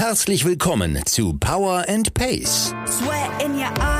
Herzlich willkommen zu Power and Pace. Sweat in your eye,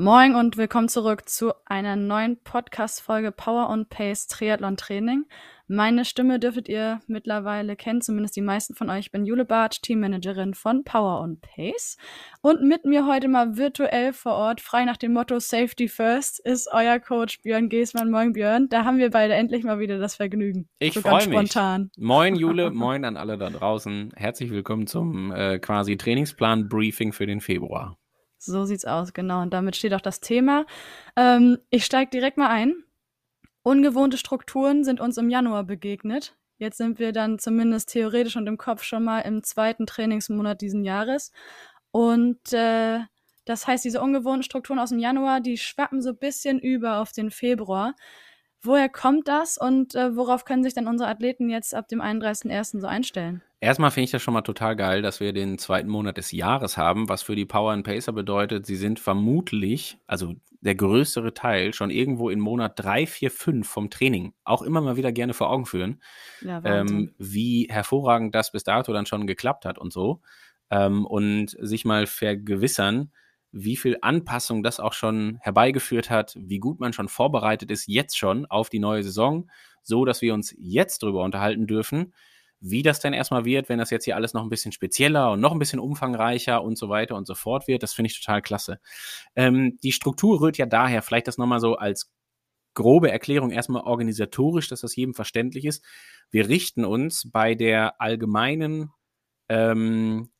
Moin und willkommen zurück zu einer neuen Podcast-Folge Power on Pace Triathlon Training. Meine Stimme dürftet ihr mittlerweile kennen, zumindest die meisten von euch. Ich bin Jule Bartsch, Teammanagerin von Power on Pace. Und mit mir heute mal virtuell vor Ort, frei nach dem Motto Safety First, ist euer Coach Björn Geßmann. Moin Björn, da haben wir beide endlich mal wieder das Vergnügen. Ich so freue mich. spontan. Moin Jule, moin an alle da draußen. Herzlich willkommen zum äh, quasi Trainingsplan-Briefing für den Februar. So sieht's aus, genau. Und damit steht auch das Thema. Ähm, ich steige direkt mal ein. Ungewohnte Strukturen sind uns im Januar begegnet. Jetzt sind wir dann zumindest theoretisch und im Kopf schon mal im zweiten Trainingsmonat diesen Jahres. Und äh, das heißt, diese ungewohnten Strukturen aus dem Januar, die schwappen so ein bisschen über auf den Februar. Woher kommt das und äh, worauf können sich dann unsere Athleten jetzt ab dem 31.01. so einstellen? Erstmal finde ich das schon mal total geil, dass wir den zweiten Monat des Jahres haben, was für die Power and Pacer bedeutet, sie sind vermutlich, also der größere Teil, schon irgendwo in Monat 3, 4, 5 vom Training. Auch immer mal wieder gerne vor Augen führen, Ja, ähm, wie hervorragend das bis dato dann schon geklappt hat und so. Ähm, und sich mal vergewissern, wie viel Anpassung das auch schon herbeigeführt hat, wie gut man schon vorbereitet ist, jetzt schon auf die neue Saison, so dass wir uns jetzt darüber unterhalten dürfen, wie das denn erstmal wird, wenn das jetzt hier alles noch ein bisschen spezieller und noch ein bisschen umfangreicher und so weiter und so fort wird. Das finde ich total klasse. Ähm, die Struktur rührt ja daher, vielleicht das nochmal so als grobe Erklärung erstmal organisatorisch, dass das jedem verständlich ist. Wir richten uns bei der allgemeinen ähm,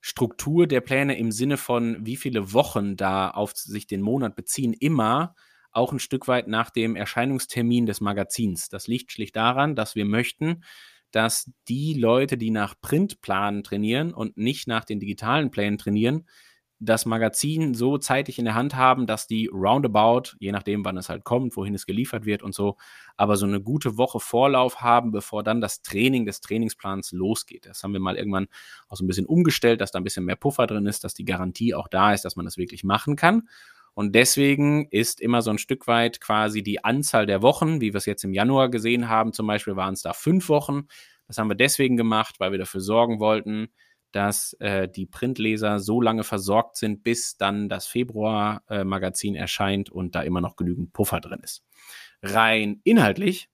Struktur der Pläne im Sinne von, wie viele Wochen da auf sich den Monat beziehen, immer auch ein Stück weit nach dem Erscheinungstermin des Magazins. Das liegt schlicht daran, dass wir möchten, dass die Leute, die nach Printplanen trainieren und nicht nach den digitalen Plänen trainieren, das Magazin so zeitig in der Hand haben, dass die roundabout, je nachdem, wann es halt kommt, wohin es geliefert wird und so, aber so eine gute Woche Vorlauf haben, bevor dann das Training des Trainingsplans losgeht. Das haben wir mal irgendwann auch so ein bisschen umgestellt, dass da ein bisschen mehr Puffer drin ist, dass die Garantie auch da ist, dass man das wirklich machen kann. Und deswegen ist immer so ein Stück weit quasi die Anzahl der Wochen, wie wir es jetzt im Januar gesehen haben, zum Beispiel waren es da fünf Wochen. Das haben wir deswegen gemacht, weil wir dafür sorgen wollten, dass äh, die Printleser so lange versorgt sind, bis dann das Februar-Magazin erscheint und da immer noch genügend Puffer drin ist. Rein inhaltlich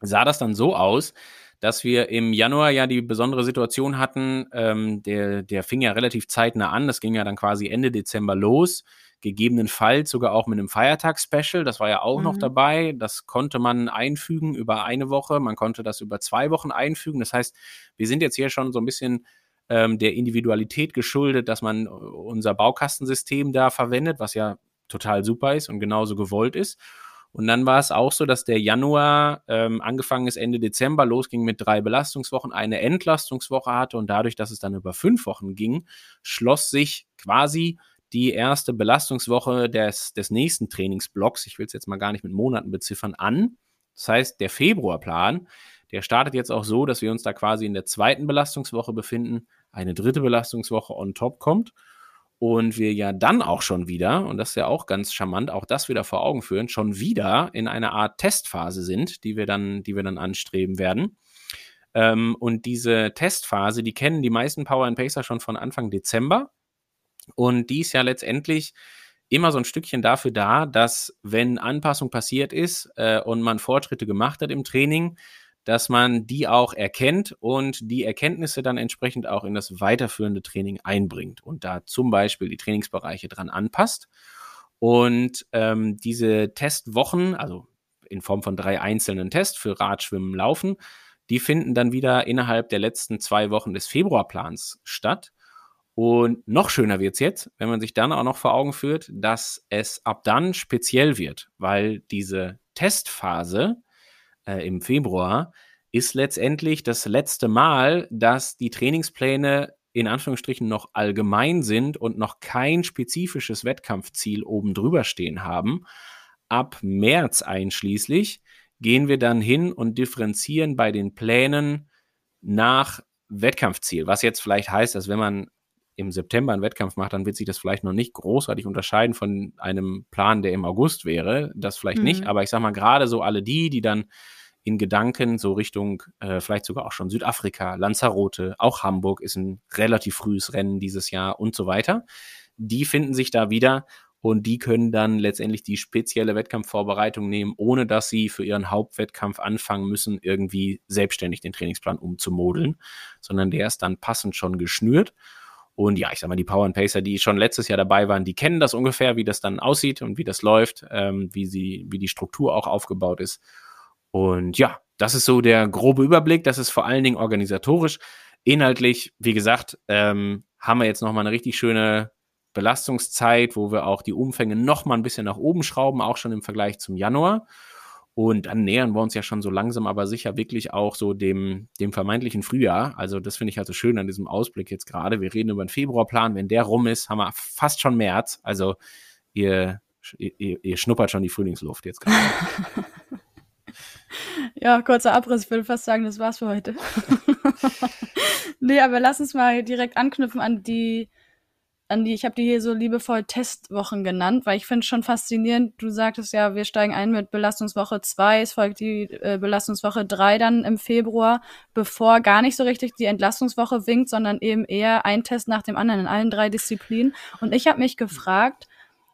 sah das dann so aus, dass wir im Januar ja die besondere Situation hatten, ähm, der, der fing ja relativ zeitnah an, das ging ja dann quasi Ende Dezember los, gegebenenfalls sogar auch mit einem Feiertags-Special, das war ja auch noch Mhm. dabei, das konnte man einfügen über eine Woche, man konnte das über zwei Wochen einfügen, das heißt, wir sind jetzt hier schon so ein bisschen ähm, der Individualität geschuldet, dass man äh, unser Baukastensystem da verwendet, was ja total super ist und genauso gewollt ist. Und dann war es auch so, dass der Januar ähm, angefangen ist Ende Dezember, losging mit drei Belastungswochen, eine Entlastungswoche hatte und dadurch, dass es dann über fünf Wochen ging, schloss sich quasi die erste Belastungswoche des, des nächsten Trainingsblocks, ich will es jetzt mal gar nicht mit Monaten beziffern, an. Das heißt, der Februarplan, der startet jetzt auch so, dass wir uns da quasi in der zweiten Belastungswoche befinden, eine dritte Belastungswoche on top kommt und wir ja dann auch schon wieder, und das ist ja auch ganz charmant, auch das wieder vor Augen führen, schon wieder in einer Art Testphase sind, die wir dann, die wir dann anstreben werden. Ähm, und diese Testphase, die kennen die meisten Power and Pacer schon von Anfang Dezember. Und die ist ja letztendlich immer so ein Stückchen dafür da, dass wenn Anpassung passiert ist äh, und man Fortschritte gemacht hat im Training, dass man die auch erkennt und die Erkenntnisse dann entsprechend auch in das weiterführende Training einbringt und da zum Beispiel die Trainingsbereiche dran anpasst. Und ähm, diese Testwochen, also in Form von drei einzelnen Tests für Radschwimmen, Laufen, die finden dann wieder innerhalb der letzten zwei Wochen des Februarplans statt. Und noch schöner wird's jetzt, wenn man sich dann auch noch vor Augen führt, dass es ab dann speziell wird, weil diese Testphase äh, im Februar ist letztendlich das letzte Mal, dass die Trainingspläne in Anführungsstrichen noch allgemein sind und noch kein spezifisches Wettkampfziel oben drüber stehen haben. Ab März einschließlich gehen wir dann hin und differenzieren bei den Plänen nach Wettkampfziel, was jetzt vielleicht heißt, dass wenn man im September einen Wettkampf macht, dann wird sich das vielleicht noch nicht großartig unterscheiden von einem Plan, der im August wäre. Das vielleicht mhm. nicht, aber ich sag mal, gerade so alle die, die dann in Gedanken so Richtung äh, vielleicht sogar auch schon Südafrika, Lanzarote, auch Hamburg ist ein relativ frühes Rennen dieses Jahr und so weiter. Die finden sich da wieder und die können dann letztendlich die spezielle Wettkampfvorbereitung nehmen, ohne dass sie für ihren Hauptwettkampf anfangen müssen, irgendwie selbstständig den Trainingsplan umzumodeln, sondern der ist dann passend schon geschnürt. Und ja, ich sag mal, die Power and Pacer, die schon letztes Jahr dabei waren, die kennen das ungefähr, wie das dann aussieht und wie das läuft, ähm, wie sie, wie die Struktur auch aufgebaut ist. Und ja, das ist so der grobe Überblick. Das ist vor allen Dingen organisatorisch. Inhaltlich, wie gesagt, ähm, haben wir jetzt nochmal eine richtig schöne Belastungszeit, wo wir auch die Umfänge nochmal ein bisschen nach oben schrauben, auch schon im Vergleich zum Januar. Und dann nähern wir uns ja schon so langsam, aber sicher wirklich auch so dem, dem vermeintlichen Frühjahr. Also das finde ich halt so schön an diesem Ausblick jetzt gerade. Wir reden über einen Februarplan. Wenn der rum ist, haben wir fast schon März. Also ihr, ihr, ihr schnuppert schon die Frühlingsluft jetzt gerade. Ja, kurzer Abriss. Ich würde fast sagen, das war's für heute. nee, aber lass uns mal direkt anknüpfen an die, an die, ich habe die hier so liebevoll Testwochen genannt, weil ich finde es schon faszinierend. Du sagtest ja, wir steigen ein mit Belastungswoche 2, es folgt die äh, Belastungswoche 3 dann im Februar, bevor gar nicht so richtig die Entlastungswoche winkt, sondern eben eher ein Test nach dem anderen in allen drei Disziplinen. Und ich habe mich gefragt,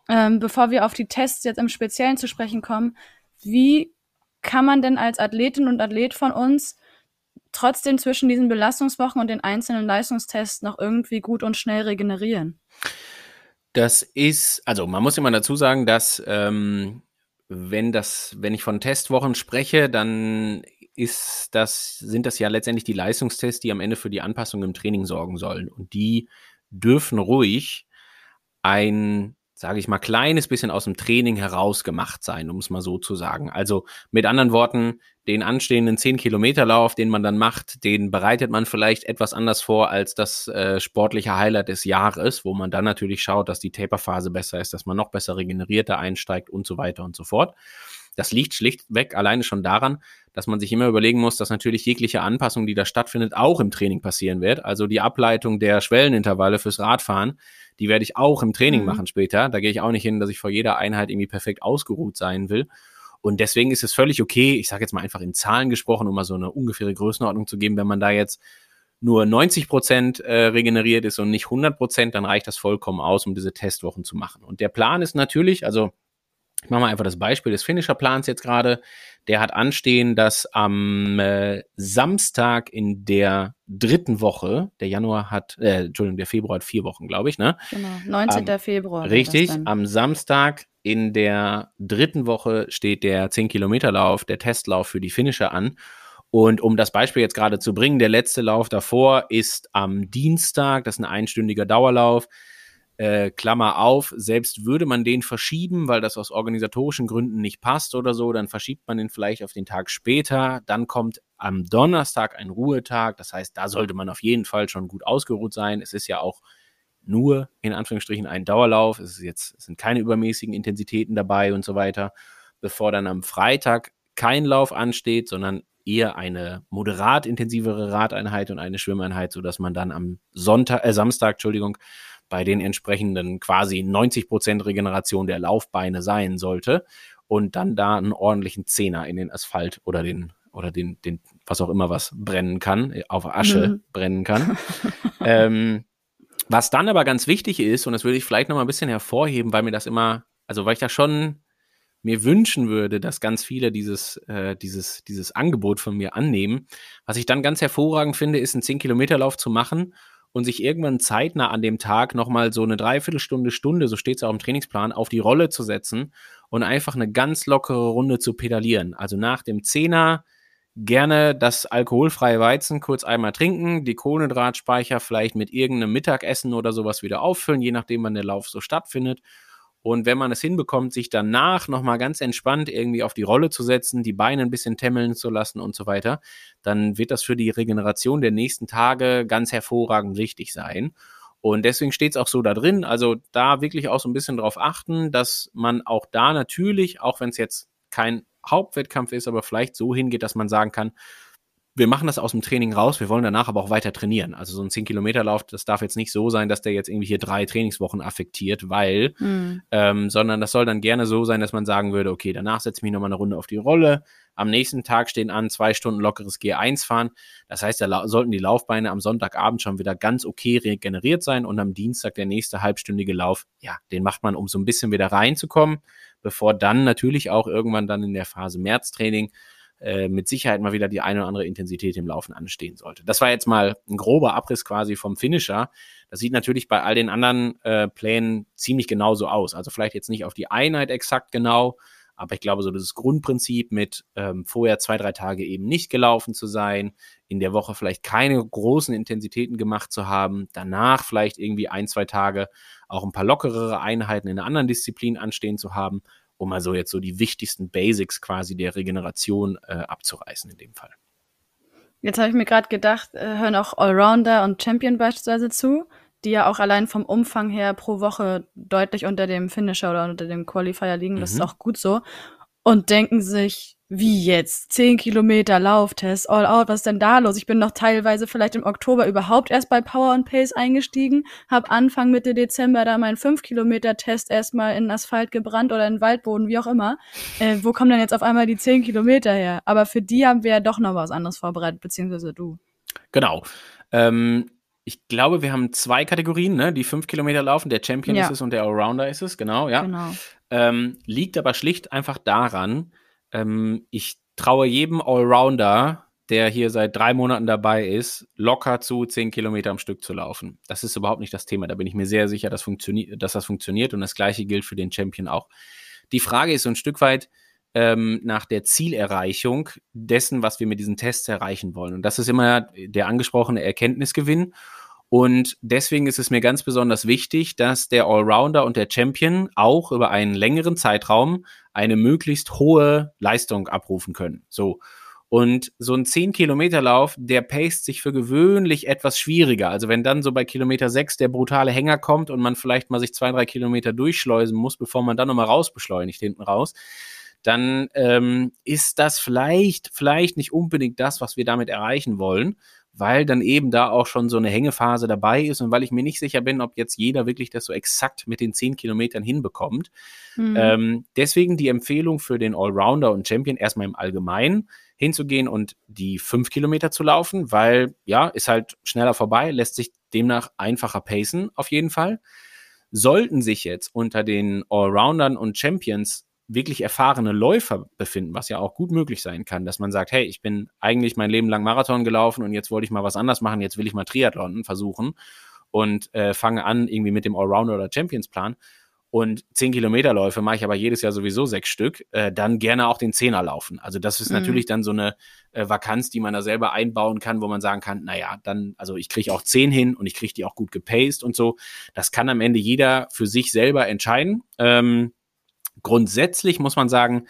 ähm, bevor wir auf die Tests jetzt im Speziellen zu sprechen kommen, wie kann man denn als Athletin und Athlet von uns trotzdem zwischen diesen Belastungswochen und den einzelnen Leistungstests noch irgendwie gut und schnell regenerieren? Das ist, also man muss immer dazu sagen, dass ähm, wenn das, wenn ich von Testwochen spreche, dann ist das, sind das ja letztendlich die Leistungstests, die am Ende für die Anpassung im Training sorgen sollen. Und die dürfen ruhig ein sage ich mal, kleines bisschen aus dem Training herausgemacht sein, um es mal so zu sagen. Also mit anderen Worten, den anstehenden 10-Kilometer-Lauf, den man dann macht, den bereitet man vielleicht etwas anders vor als das äh, sportliche Highlight des Jahres, wo man dann natürlich schaut, dass die Taperphase besser ist, dass man noch besser regenerierter einsteigt und so weiter und so fort. Das liegt schlichtweg alleine schon daran, dass man sich immer überlegen muss, dass natürlich jegliche Anpassung, die da stattfindet, auch im Training passieren wird. Also die Ableitung der Schwellenintervalle fürs Radfahren, die werde ich auch im Training mhm. machen später. Da gehe ich auch nicht hin, dass ich vor jeder Einheit irgendwie perfekt ausgeruht sein will. Und deswegen ist es völlig okay, ich sage jetzt mal einfach in Zahlen gesprochen, um mal so eine ungefähre Größenordnung zu geben, wenn man da jetzt nur 90 Prozent äh, regeneriert ist und nicht 100 Prozent, dann reicht das vollkommen aus, um diese Testwochen zu machen. Und der Plan ist natürlich, also ich mache mal einfach das Beispiel des Finisher-Plans jetzt gerade. Der hat anstehen, dass am äh, Samstag in der dritten Woche, der Januar hat, äh, Entschuldigung, der Februar hat vier Wochen, glaube ich, ne? Genau, 19. Am, Februar. Richtig, am Samstag in der dritten Woche steht der 10-Kilometer-Lauf, der Testlauf für die Finisher an. Und um das Beispiel jetzt gerade zu bringen, der letzte Lauf davor ist am Dienstag, das ist ein einstündiger Dauerlauf äh, Klammer auf, selbst würde man den verschieben, weil das aus organisatorischen Gründen nicht passt oder so, dann verschiebt man den vielleicht auf den Tag später. Dann kommt am Donnerstag ein Ruhetag. Das heißt, da sollte man auf jeden Fall schon gut ausgeruht sein. Es ist ja auch nur in Anführungsstrichen ein Dauerlauf. Es, ist jetzt, es sind keine übermäßigen Intensitäten dabei und so weiter. Bevor dann am Freitag kein Lauf ansteht, sondern eher eine moderat intensivere Radeinheit und eine Schwimmeinheit, sodass man dann am Sonntag, äh, Samstag, Entschuldigung, bei den entsprechenden quasi 90 Prozent Regeneration der Laufbeine sein sollte und dann da einen ordentlichen Zehner in den Asphalt oder den oder den, den, was auch immer was brennen kann, auf Asche mhm. brennen kann. ähm, was dann aber ganz wichtig ist, und das würde ich vielleicht noch mal ein bisschen hervorheben, weil mir das immer, also weil ich da schon mir wünschen würde, dass ganz viele dieses, äh, dieses, dieses Angebot von mir annehmen. Was ich dann ganz hervorragend finde, ist einen 10-Kilometer-Lauf zu machen und sich irgendwann zeitnah an dem Tag nochmal so eine Dreiviertelstunde, Stunde, so steht es auch im Trainingsplan, auf die Rolle zu setzen und einfach eine ganz lockere Runde zu pedalieren. Also nach dem Zehner gerne das alkoholfreie Weizen kurz einmal trinken, die Kohlenhydratspeicher vielleicht mit irgendeinem Mittagessen oder sowas wieder auffüllen, je nachdem, wann der Lauf so stattfindet. Und wenn man es hinbekommt, sich danach nochmal ganz entspannt irgendwie auf die Rolle zu setzen, die Beine ein bisschen temmeln zu lassen und so weiter, dann wird das für die Regeneration der nächsten Tage ganz hervorragend wichtig sein. Und deswegen steht es auch so da drin. Also da wirklich auch so ein bisschen drauf achten, dass man auch da natürlich, auch wenn es jetzt kein Hauptwettkampf ist, aber vielleicht so hingeht, dass man sagen kann, wir machen das aus dem Training raus, wir wollen danach aber auch weiter trainieren. Also so ein 10-Kilometer-Lauf, das darf jetzt nicht so sein, dass der jetzt irgendwie hier drei Trainingswochen affektiert, weil, mhm. ähm, sondern das soll dann gerne so sein, dass man sagen würde, okay, danach setze ich mich nochmal eine Runde auf die Rolle. Am nächsten Tag stehen an, zwei Stunden lockeres G1 fahren. Das heißt, da sollten die Laufbeine am Sonntagabend schon wieder ganz okay regeneriert sein und am Dienstag der nächste halbstündige Lauf, ja, den macht man, um so ein bisschen wieder reinzukommen bevor dann natürlich auch irgendwann dann in der Phase Märztraining äh, mit Sicherheit mal wieder die eine oder andere Intensität im Laufen anstehen sollte. Das war jetzt mal ein grober Abriss quasi vom Finisher. Das sieht natürlich bei all den anderen äh, Plänen ziemlich genauso aus. Also vielleicht jetzt nicht auf die Einheit exakt genau, aber ich glaube, so das Grundprinzip mit ähm, vorher zwei, drei Tage eben nicht gelaufen zu sein, in der Woche vielleicht keine großen Intensitäten gemacht zu haben, danach vielleicht irgendwie ein, zwei Tage auch ein paar lockerere Einheiten in einer anderen Disziplin anstehen zu haben, um also jetzt so die wichtigsten Basics quasi der Regeneration äh, abzureißen in dem Fall. Jetzt habe ich mir gerade gedacht, äh, hören auch Allrounder und Champion beispielsweise zu, die ja auch allein vom Umfang her pro Woche deutlich unter dem Finisher oder unter dem Qualifier liegen. Das mhm. ist auch gut so. Und denken sich, wie jetzt? Zehn Kilometer Lauftest, all out, was ist denn da los? Ich bin noch teilweise vielleicht im Oktober überhaupt erst bei Power and Pace eingestiegen, habe Anfang Mitte Dezember da meinen 5 Kilometer Test erstmal in Asphalt gebrannt oder in Waldboden, wie auch immer. Äh, wo kommen denn jetzt auf einmal die 10 Kilometer her? Aber für die haben wir ja doch noch was anderes vorbereitet, beziehungsweise du. Genau. Ähm, ich glaube, wir haben zwei Kategorien, ne? Die 5 Kilometer laufen, der Champion ja. ist es und der Allrounder ist es, genau, ja. Genau. Ähm, liegt aber schlicht einfach daran, ähm, ich traue jedem Allrounder, der hier seit drei Monaten dabei ist, locker zu, zehn Kilometer am Stück zu laufen. Das ist überhaupt nicht das Thema. Da bin ich mir sehr sicher, dass, funktioni dass das funktioniert und das gleiche gilt für den Champion auch. Die Frage ist so ein Stück weit ähm, nach der Zielerreichung dessen, was wir mit diesen Tests erreichen wollen. Und das ist immer der angesprochene Erkenntnisgewinn. Und deswegen ist es mir ganz besonders wichtig, dass der Allrounder und der Champion auch über einen längeren Zeitraum eine möglichst hohe Leistung abrufen können. So. Und so ein 10-Kilometer-Lauf, der paced sich für gewöhnlich etwas schwieriger. Also wenn dann so bei Kilometer 6 der brutale Hänger kommt und man vielleicht mal sich zwei, drei Kilometer durchschleusen muss, bevor man dann nochmal rausbeschleunigt hinten raus, dann ähm, ist das vielleicht, vielleicht nicht unbedingt das, was wir damit erreichen wollen weil dann eben da auch schon so eine Hängephase dabei ist und weil ich mir nicht sicher bin, ob jetzt jeder wirklich das so exakt mit den zehn Kilometern hinbekommt. Mhm. Ähm, deswegen die Empfehlung für den Allrounder und Champion erstmal im Allgemeinen hinzugehen und die fünf Kilometer zu laufen, weil ja, ist halt schneller vorbei, lässt sich demnach einfacher pacen auf jeden Fall. Sollten sich jetzt unter den Allroundern und Champions wirklich erfahrene Läufer befinden, was ja auch gut möglich sein kann, dass man sagt, hey, ich bin eigentlich mein Leben lang Marathon gelaufen und jetzt wollte ich mal was anders machen, jetzt will ich mal Triathlon versuchen und äh, fange an irgendwie mit dem Allrounder oder Champions Plan und 10 Kilometerläufe mache ich aber jedes Jahr sowieso sechs Stück, äh, dann gerne auch den Zehner laufen. Also das ist mhm. natürlich dann so eine äh, Vakanz, die man da selber einbauen kann, wo man sagen kann, naja, dann, also ich kriege auch zehn hin und ich kriege die auch gut gepaced und so. Das kann am Ende jeder für sich selber entscheiden. Ähm, Grundsätzlich muss man sagen,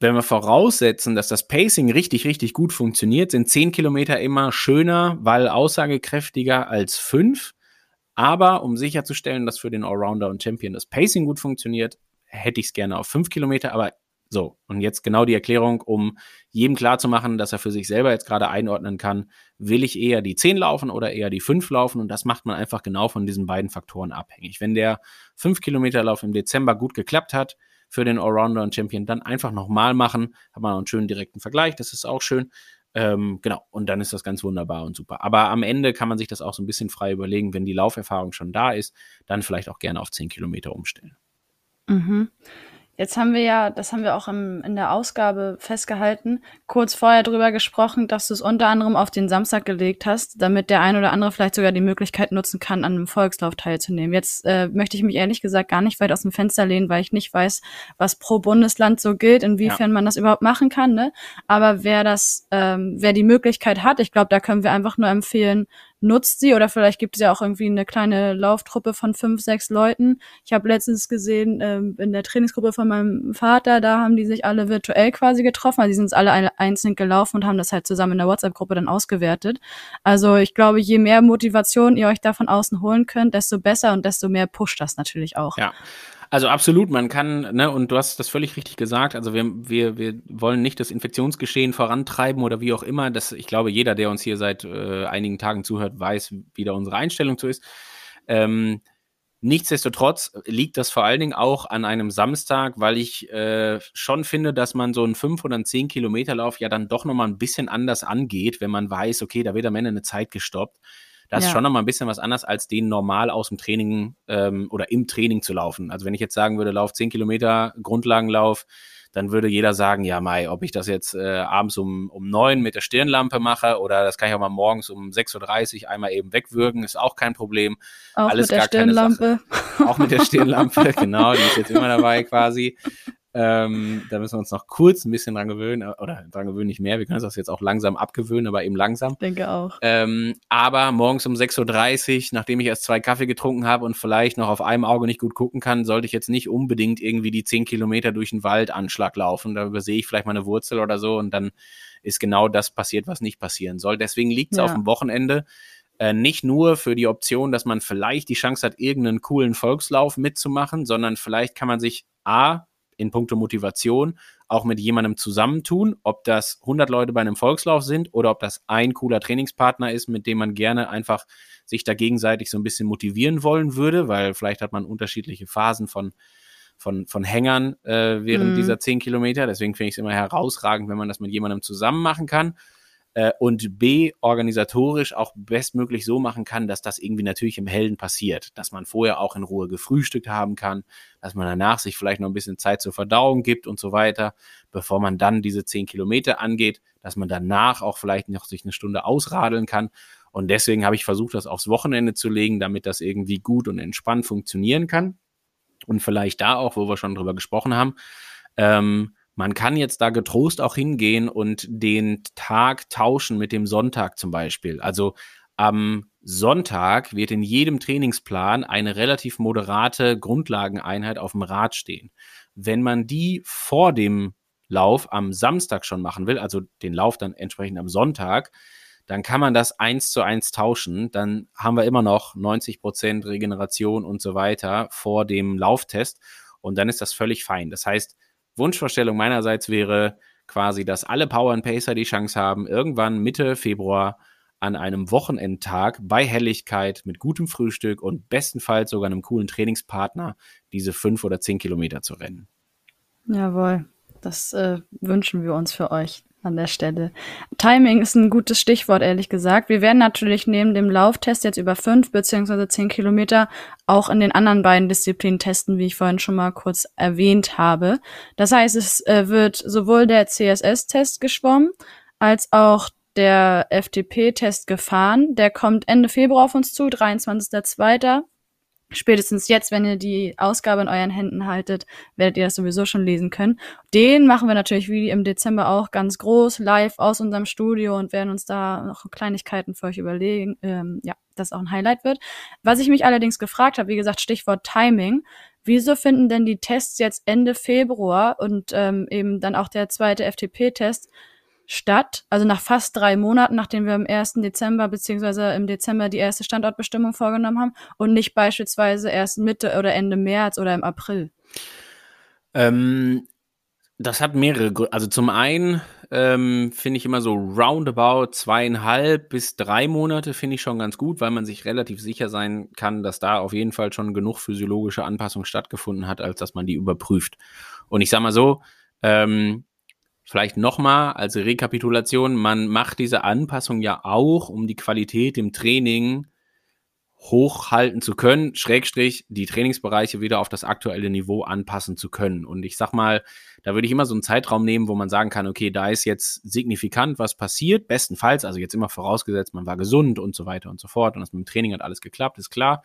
wenn wir voraussetzen, dass das Pacing richtig, richtig gut funktioniert, sind 10 Kilometer immer schöner, weil aussagekräftiger als 5. Aber um sicherzustellen, dass für den Allrounder und Champion das Pacing gut funktioniert, hätte ich es gerne auf 5 Kilometer. Aber so, und jetzt genau die Erklärung, um jedem klarzumachen, dass er für sich selber jetzt gerade einordnen kann, will ich eher die 10 laufen oder eher die 5 laufen? Und das macht man einfach genau von diesen beiden Faktoren abhängig. Wenn der 5 Kilometer Lauf im Dezember gut geklappt hat, für den Allrounder und Champion dann einfach nochmal machen, hat man auch einen schönen direkten Vergleich, das ist auch schön. Ähm, genau, und dann ist das ganz wunderbar und super. Aber am Ende kann man sich das auch so ein bisschen frei überlegen, wenn die Lauferfahrung schon da ist, dann vielleicht auch gerne auf 10 Kilometer umstellen. Mhm. Jetzt haben wir ja, das haben wir auch im, in der Ausgabe festgehalten, kurz vorher drüber gesprochen, dass du es unter anderem auf den Samstag gelegt hast, damit der ein oder andere vielleicht sogar die Möglichkeit nutzen kann, an einem Volkslauf teilzunehmen. Jetzt äh, möchte ich mich ehrlich gesagt gar nicht weit aus dem Fenster lehnen, weil ich nicht weiß, was pro Bundesland so gilt, inwiefern ja. man das überhaupt machen kann. Ne? Aber wer das, ähm, wer die Möglichkeit hat, ich glaube, da können wir einfach nur empfehlen, nutzt sie oder vielleicht gibt es ja auch irgendwie eine kleine Lauftruppe von fünf, sechs Leuten. Ich habe letztens gesehen, ähm, in der Trainingsgruppe von meinem Vater, da haben die sich alle virtuell quasi getroffen, also die sind alle einzeln gelaufen und haben das halt zusammen in der WhatsApp-Gruppe dann ausgewertet. Also ich glaube, je mehr Motivation ihr euch da von außen holen könnt, desto besser und desto mehr pusht das natürlich auch. Ja, also absolut, man kann, ne, und du hast das völlig richtig gesagt, also wir, wir, wir wollen nicht das Infektionsgeschehen vorantreiben oder wie auch immer. Das, ich glaube, jeder, der uns hier seit äh, einigen Tagen zuhört, weiß, wie da unsere Einstellung zu ist. Ähm, nichtsdestotrotz liegt das vor allen Dingen auch an einem Samstag, weil ich äh, schon finde, dass man so einen 5 oder einen 10 Kilometer Lauf ja dann doch nochmal ein bisschen anders angeht, wenn man weiß, okay, da wird am Ende eine Zeit gestoppt. Das ja. ist schon nochmal ein bisschen was anderes, als den normal aus dem Training ähm, oder im Training zu laufen. Also wenn ich jetzt sagen würde, lauf 10 Kilometer Grundlagenlauf, dann würde jeder sagen, ja, Mai, ob ich das jetzt äh, abends um, um neun mit der Stirnlampe mache oder das kann ich auch mal morgens um 6.30 Uhr einmal eben wegwürgen, ist auch kein Problem. Auch Alles mit der Stirnlampe. Auch mit der Stirnlampe, genau, die ist jetzt immer dabei quasi. Ähm, da müssen wir uns noch kurz ein bisschen dran gewöhnen, äh, oder dran gewöhnen nicht mehr. Wir können uns das jetzt auch langsam abgewöhnen, aber eben langsam. Denke auch. Ähm, aber morgens um 6.30 Uhr, nachdem ich erst zwei Kaffee getrunken habe und vielleicht noch auf einem Auge nicht gut gucken kann, sollte ich jetzt nicht unbedingt irgendwie die 10 Kilometer durch den Wald Anschlag laufen. Da übersehe ich vielleicht mal eine Wurzel oder so und dann ist genau das passiert, was nicht passieren soll. Deswegen liegt es ja. auf dem Wochenende. Äh, nicht nur für die Option, dass man vielleicht die Chance hat, irgendeinen coolen Volkslauf mitzumachen, sondern vielleicht kann man sich A, in puncto Motivation auch mit jemandem zusammentun, ob das 100 Leute bei einem Volkslauf sind oder ob das ein cooler Trainingspartner ist, mit dem man gerne einfach sich da gegenseitig so ein bisschen motivieren wollen würde, weil vielleicht hat man unterschiedliche Phasen von von, von Hängern äh, während mhm. dieser 10 Kilometer. Deswegen finde ich es immer herausragend, wenn man das mit jemandem zusammen machen kann äh, und B, organisatorisch auch bestmöglich so machen kann, dass das irgendwie natürlich im Hellen passiert, dass man vorher auch in Ruhe gefrühstückt haben kann, dass man danach sich vielleicht noch ein bisschen Zeit zur Verdauung gibt und so weiter, bevor man dann diese zehn Kilometer angeht, dass man danach auch vielleicht noch sich eine Stunde ausradeln kann. Und deswegen habe ich versucht, das aufs Wochenende zu legen, damit das irgendwie gut und entspannt funktionieren kann. Und vielleicht da auch, wo wir schon drüber gesprochen haben, ähm, man kann jetzt da getrost auch hingehen und den Tag tauschen mit dem Sonntag zum Beispiel. Also am Sonntag wird in jedem Trainingsplan eine relativ moderate Grundlageneinheit auf dem Rad stehen. Wenn man die vor dem Lauf am Samstag schon machen will, also den Lauf dann entsprechend am Sonntag, dann kann man das eins zu eins tauschen. Dann haben wir immer noch 90 Prozent Regeneration und so weiter vor dem Lauftest. Und dann ist das völlig fein. Das heißt, Wunschvorstellung meinerseits wäre quasi, dass alle Power and Pacer die Chance haben, irgendwann Mitte Februar an einem Wochenendtag bei Helligkeit mit gutem Frühstück und bestenfalls sogar einem coolen Trainingspartner diese fünf oder zehn Kilometer zu rennen. Jawohl, das äh, wünschen wir uns für euch an der Stelle. Timing ist ein gutes Stichwort, ehrlich gesagt. Wir werden natürlich neben dem Lauftest jetzt über fünf beziehungsweise zehn Kilometer auch in den anderen beiden Disziplinen testen, wie ich vorhin schon mal kurz erwähnt habe. Das heißt, es äh, wird sowohl der CSS-Test geschwommen als auch der FTP-Test gefahren. Der kommt Ende Februar auf uns zu, 23.02 spätestens jetzt, wenn ihr die Ausgabe in euren Händen haltet, werdet ihr das sowieso schon lesen können. Den machen wir natürlich wie im Dezember auch ganz groß, live aus unserem Studio und werden uns da noch Kleinigkeiten für euch überlegen. Ähm, ja, das auch ein Highlight wird. Was ich mich allerdings gefragt habe, wie gesagt, Stichwort Timing. Wieso finden denn die Tests jetzt Ende Februar und ähm, eben dann auch der zweite FTP-Test statt, also nach fast drei Monaten, nachdem wir im 1. Dezember beziehungsweise im Dezember die erste Standortbestimmung vorgenommen haben und nicht beispielsweise erst Mitte oder Ende März oder im April? Ähm, das hat mehrere Gründe. Also zum einen ähm, finde ich immer so roundabout zweieinhalb bis drei Monate finde ich schon ganz gut, weil man sich relativ sicher sein kann, dass da auf jeden Fall schon genug physiologische Anpassung stattgefunden hat, als dass man die überprüft. Und ich sage mal so, ähm, Vielleicht nochmal als Rekapitulation, man macht diese Anpassung ja auch, um die Qualität im Training hochhalten zu können, Schrägstrich die Trainingsbereiche wieder auf das aktuelle Niveau anpassen zu können. Und ich sag mal, da würde ich immer so einen Zeitraum nehmen, wo man sagen kann, okay, da ist jetzt signifikant was passiert, bestenfalls, also jetzt immer vorausgesetzt, man war gesund und so weiter und so fort und das mit dem Training hat alles geklappt, ist klar.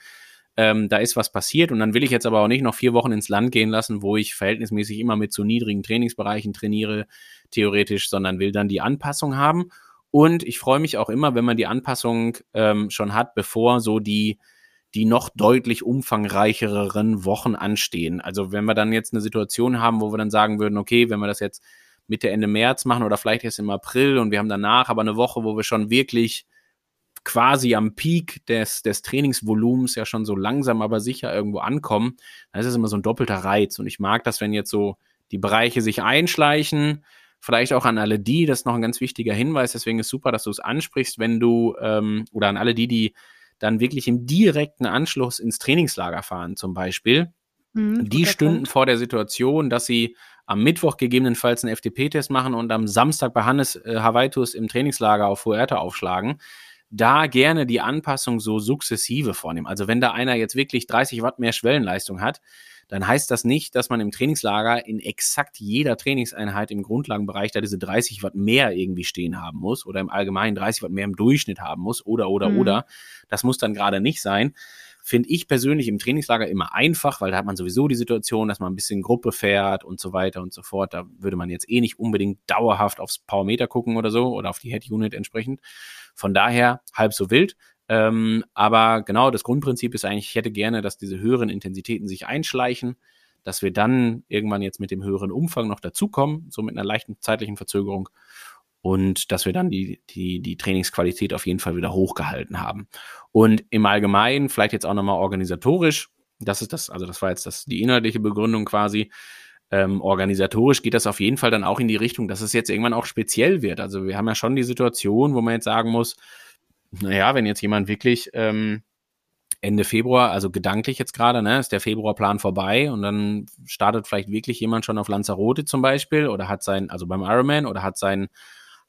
Ähm, da ist was passiert und dann will ich jetzt aber auch nicht noch vier Wochen ins Land gehen lassen, wo ich verhältnismäßig immer mit zu niedrigen Trainingsbereichen trainiere, theoretisch, sondern will dann die Anpassung haben. Und ich freue mich auch immer, wenn man die Anpassung ähm, schon hat, bevor so die, die noch deutlich umfangreicheren Wochen anstehen. Also wenn wir dann jetzt eine Situation haben, wo wir dann sagen würden, okay, wenn wir das jetzt Mitte, Ende März machen oder vielleicht erst im April und wir haben danach aber eine Woche, wo wir schon wirklich quasi am Peak des, des Trainingsvolumens ja schon so langsam, aber sicher irgendwo ankommen, dann ist es immer so ein doppelter Reiz. Und ich mag das, wenn jetzt so die Bereiche sich einschleichen, Vielleicht auch an alle die, das ist noch ein ganz wichtiger Hinweis, deswegen ist super, dass du es ansprichst, wenn du, ähm, oder an alle die, die dann wirklich im direkten Anschluss ins Trainingslager fahren, zum Beispiel. Mhm, die stünden Punkt. vor der Situation, dass sie am Mittwoch gegebenenfalls einen FTP-Test machen und am Samstag bei Hannes äh, Hawaitus im Trainingslager auf Fuerte aufschlagen. Da gerne die Anpassung so sukzessive vornehmen. Also wenn da einer jetzt wirklich 30 Watt mehr Schwellenleistung hat, dann heißt das nicht, dass man im Trainingslager in exakt jeder Trainingseinheit im Grundlagenbereich da diese 30 Watt mehr irgendwie stehen haben muss oder im Allgemeinen 30 Watt mehr im Durchschnitt haben muss oder, oder, mhm. oder. Das muss dann gerade nicht sein. Finde ich persönlich im Trainingslager immer einfach, weil da hat man sowieso die Situation, dass man ein bisschen Gruppe fährt und so weiter und so fort. Da würde man jetzt eh nicht unbedingt dauerhaft aufs Powermeter gucken oder so oder auf die Head Unit entsprechend. Von daher halb so wild. Ähm, aber genau, das Grundprinzip ist eigentlich, ich hätte gerne, dass diese höheren Intensitäten sich einschleichen, dass wir dann irgendwann jetzt mit dem höheren Umfang noch dazukommen, so mit einer leichten zeitlichen Verzögerung und dass wir dann die, die, die Trainingsqualität auf jeden Fall wieder hochgehalten haben. Und im Allgemeinen, vielleicht jetzt auch nochmal organisatorisch, das ist das, also das war jetzt das, die inhaltliche Begründung quasi, ähm, organisatorisch geht das auf jeden Fall dann auch in die Richtung, dass es jetzt irgendwann auch speziell wird. Also wir haben ja schon die Situation, wo man jetzt sagen muss, naja, wenn jetzt jemand wirklich ähm, Ende Februar, also gedanklich jetzt gerade, ne, ist der Februarplan vorbei und dann startet vielleicht wirklich jemand schon auf Lanzarote zum Beispiel oder hat sein, also beim Ironman oder hat seinen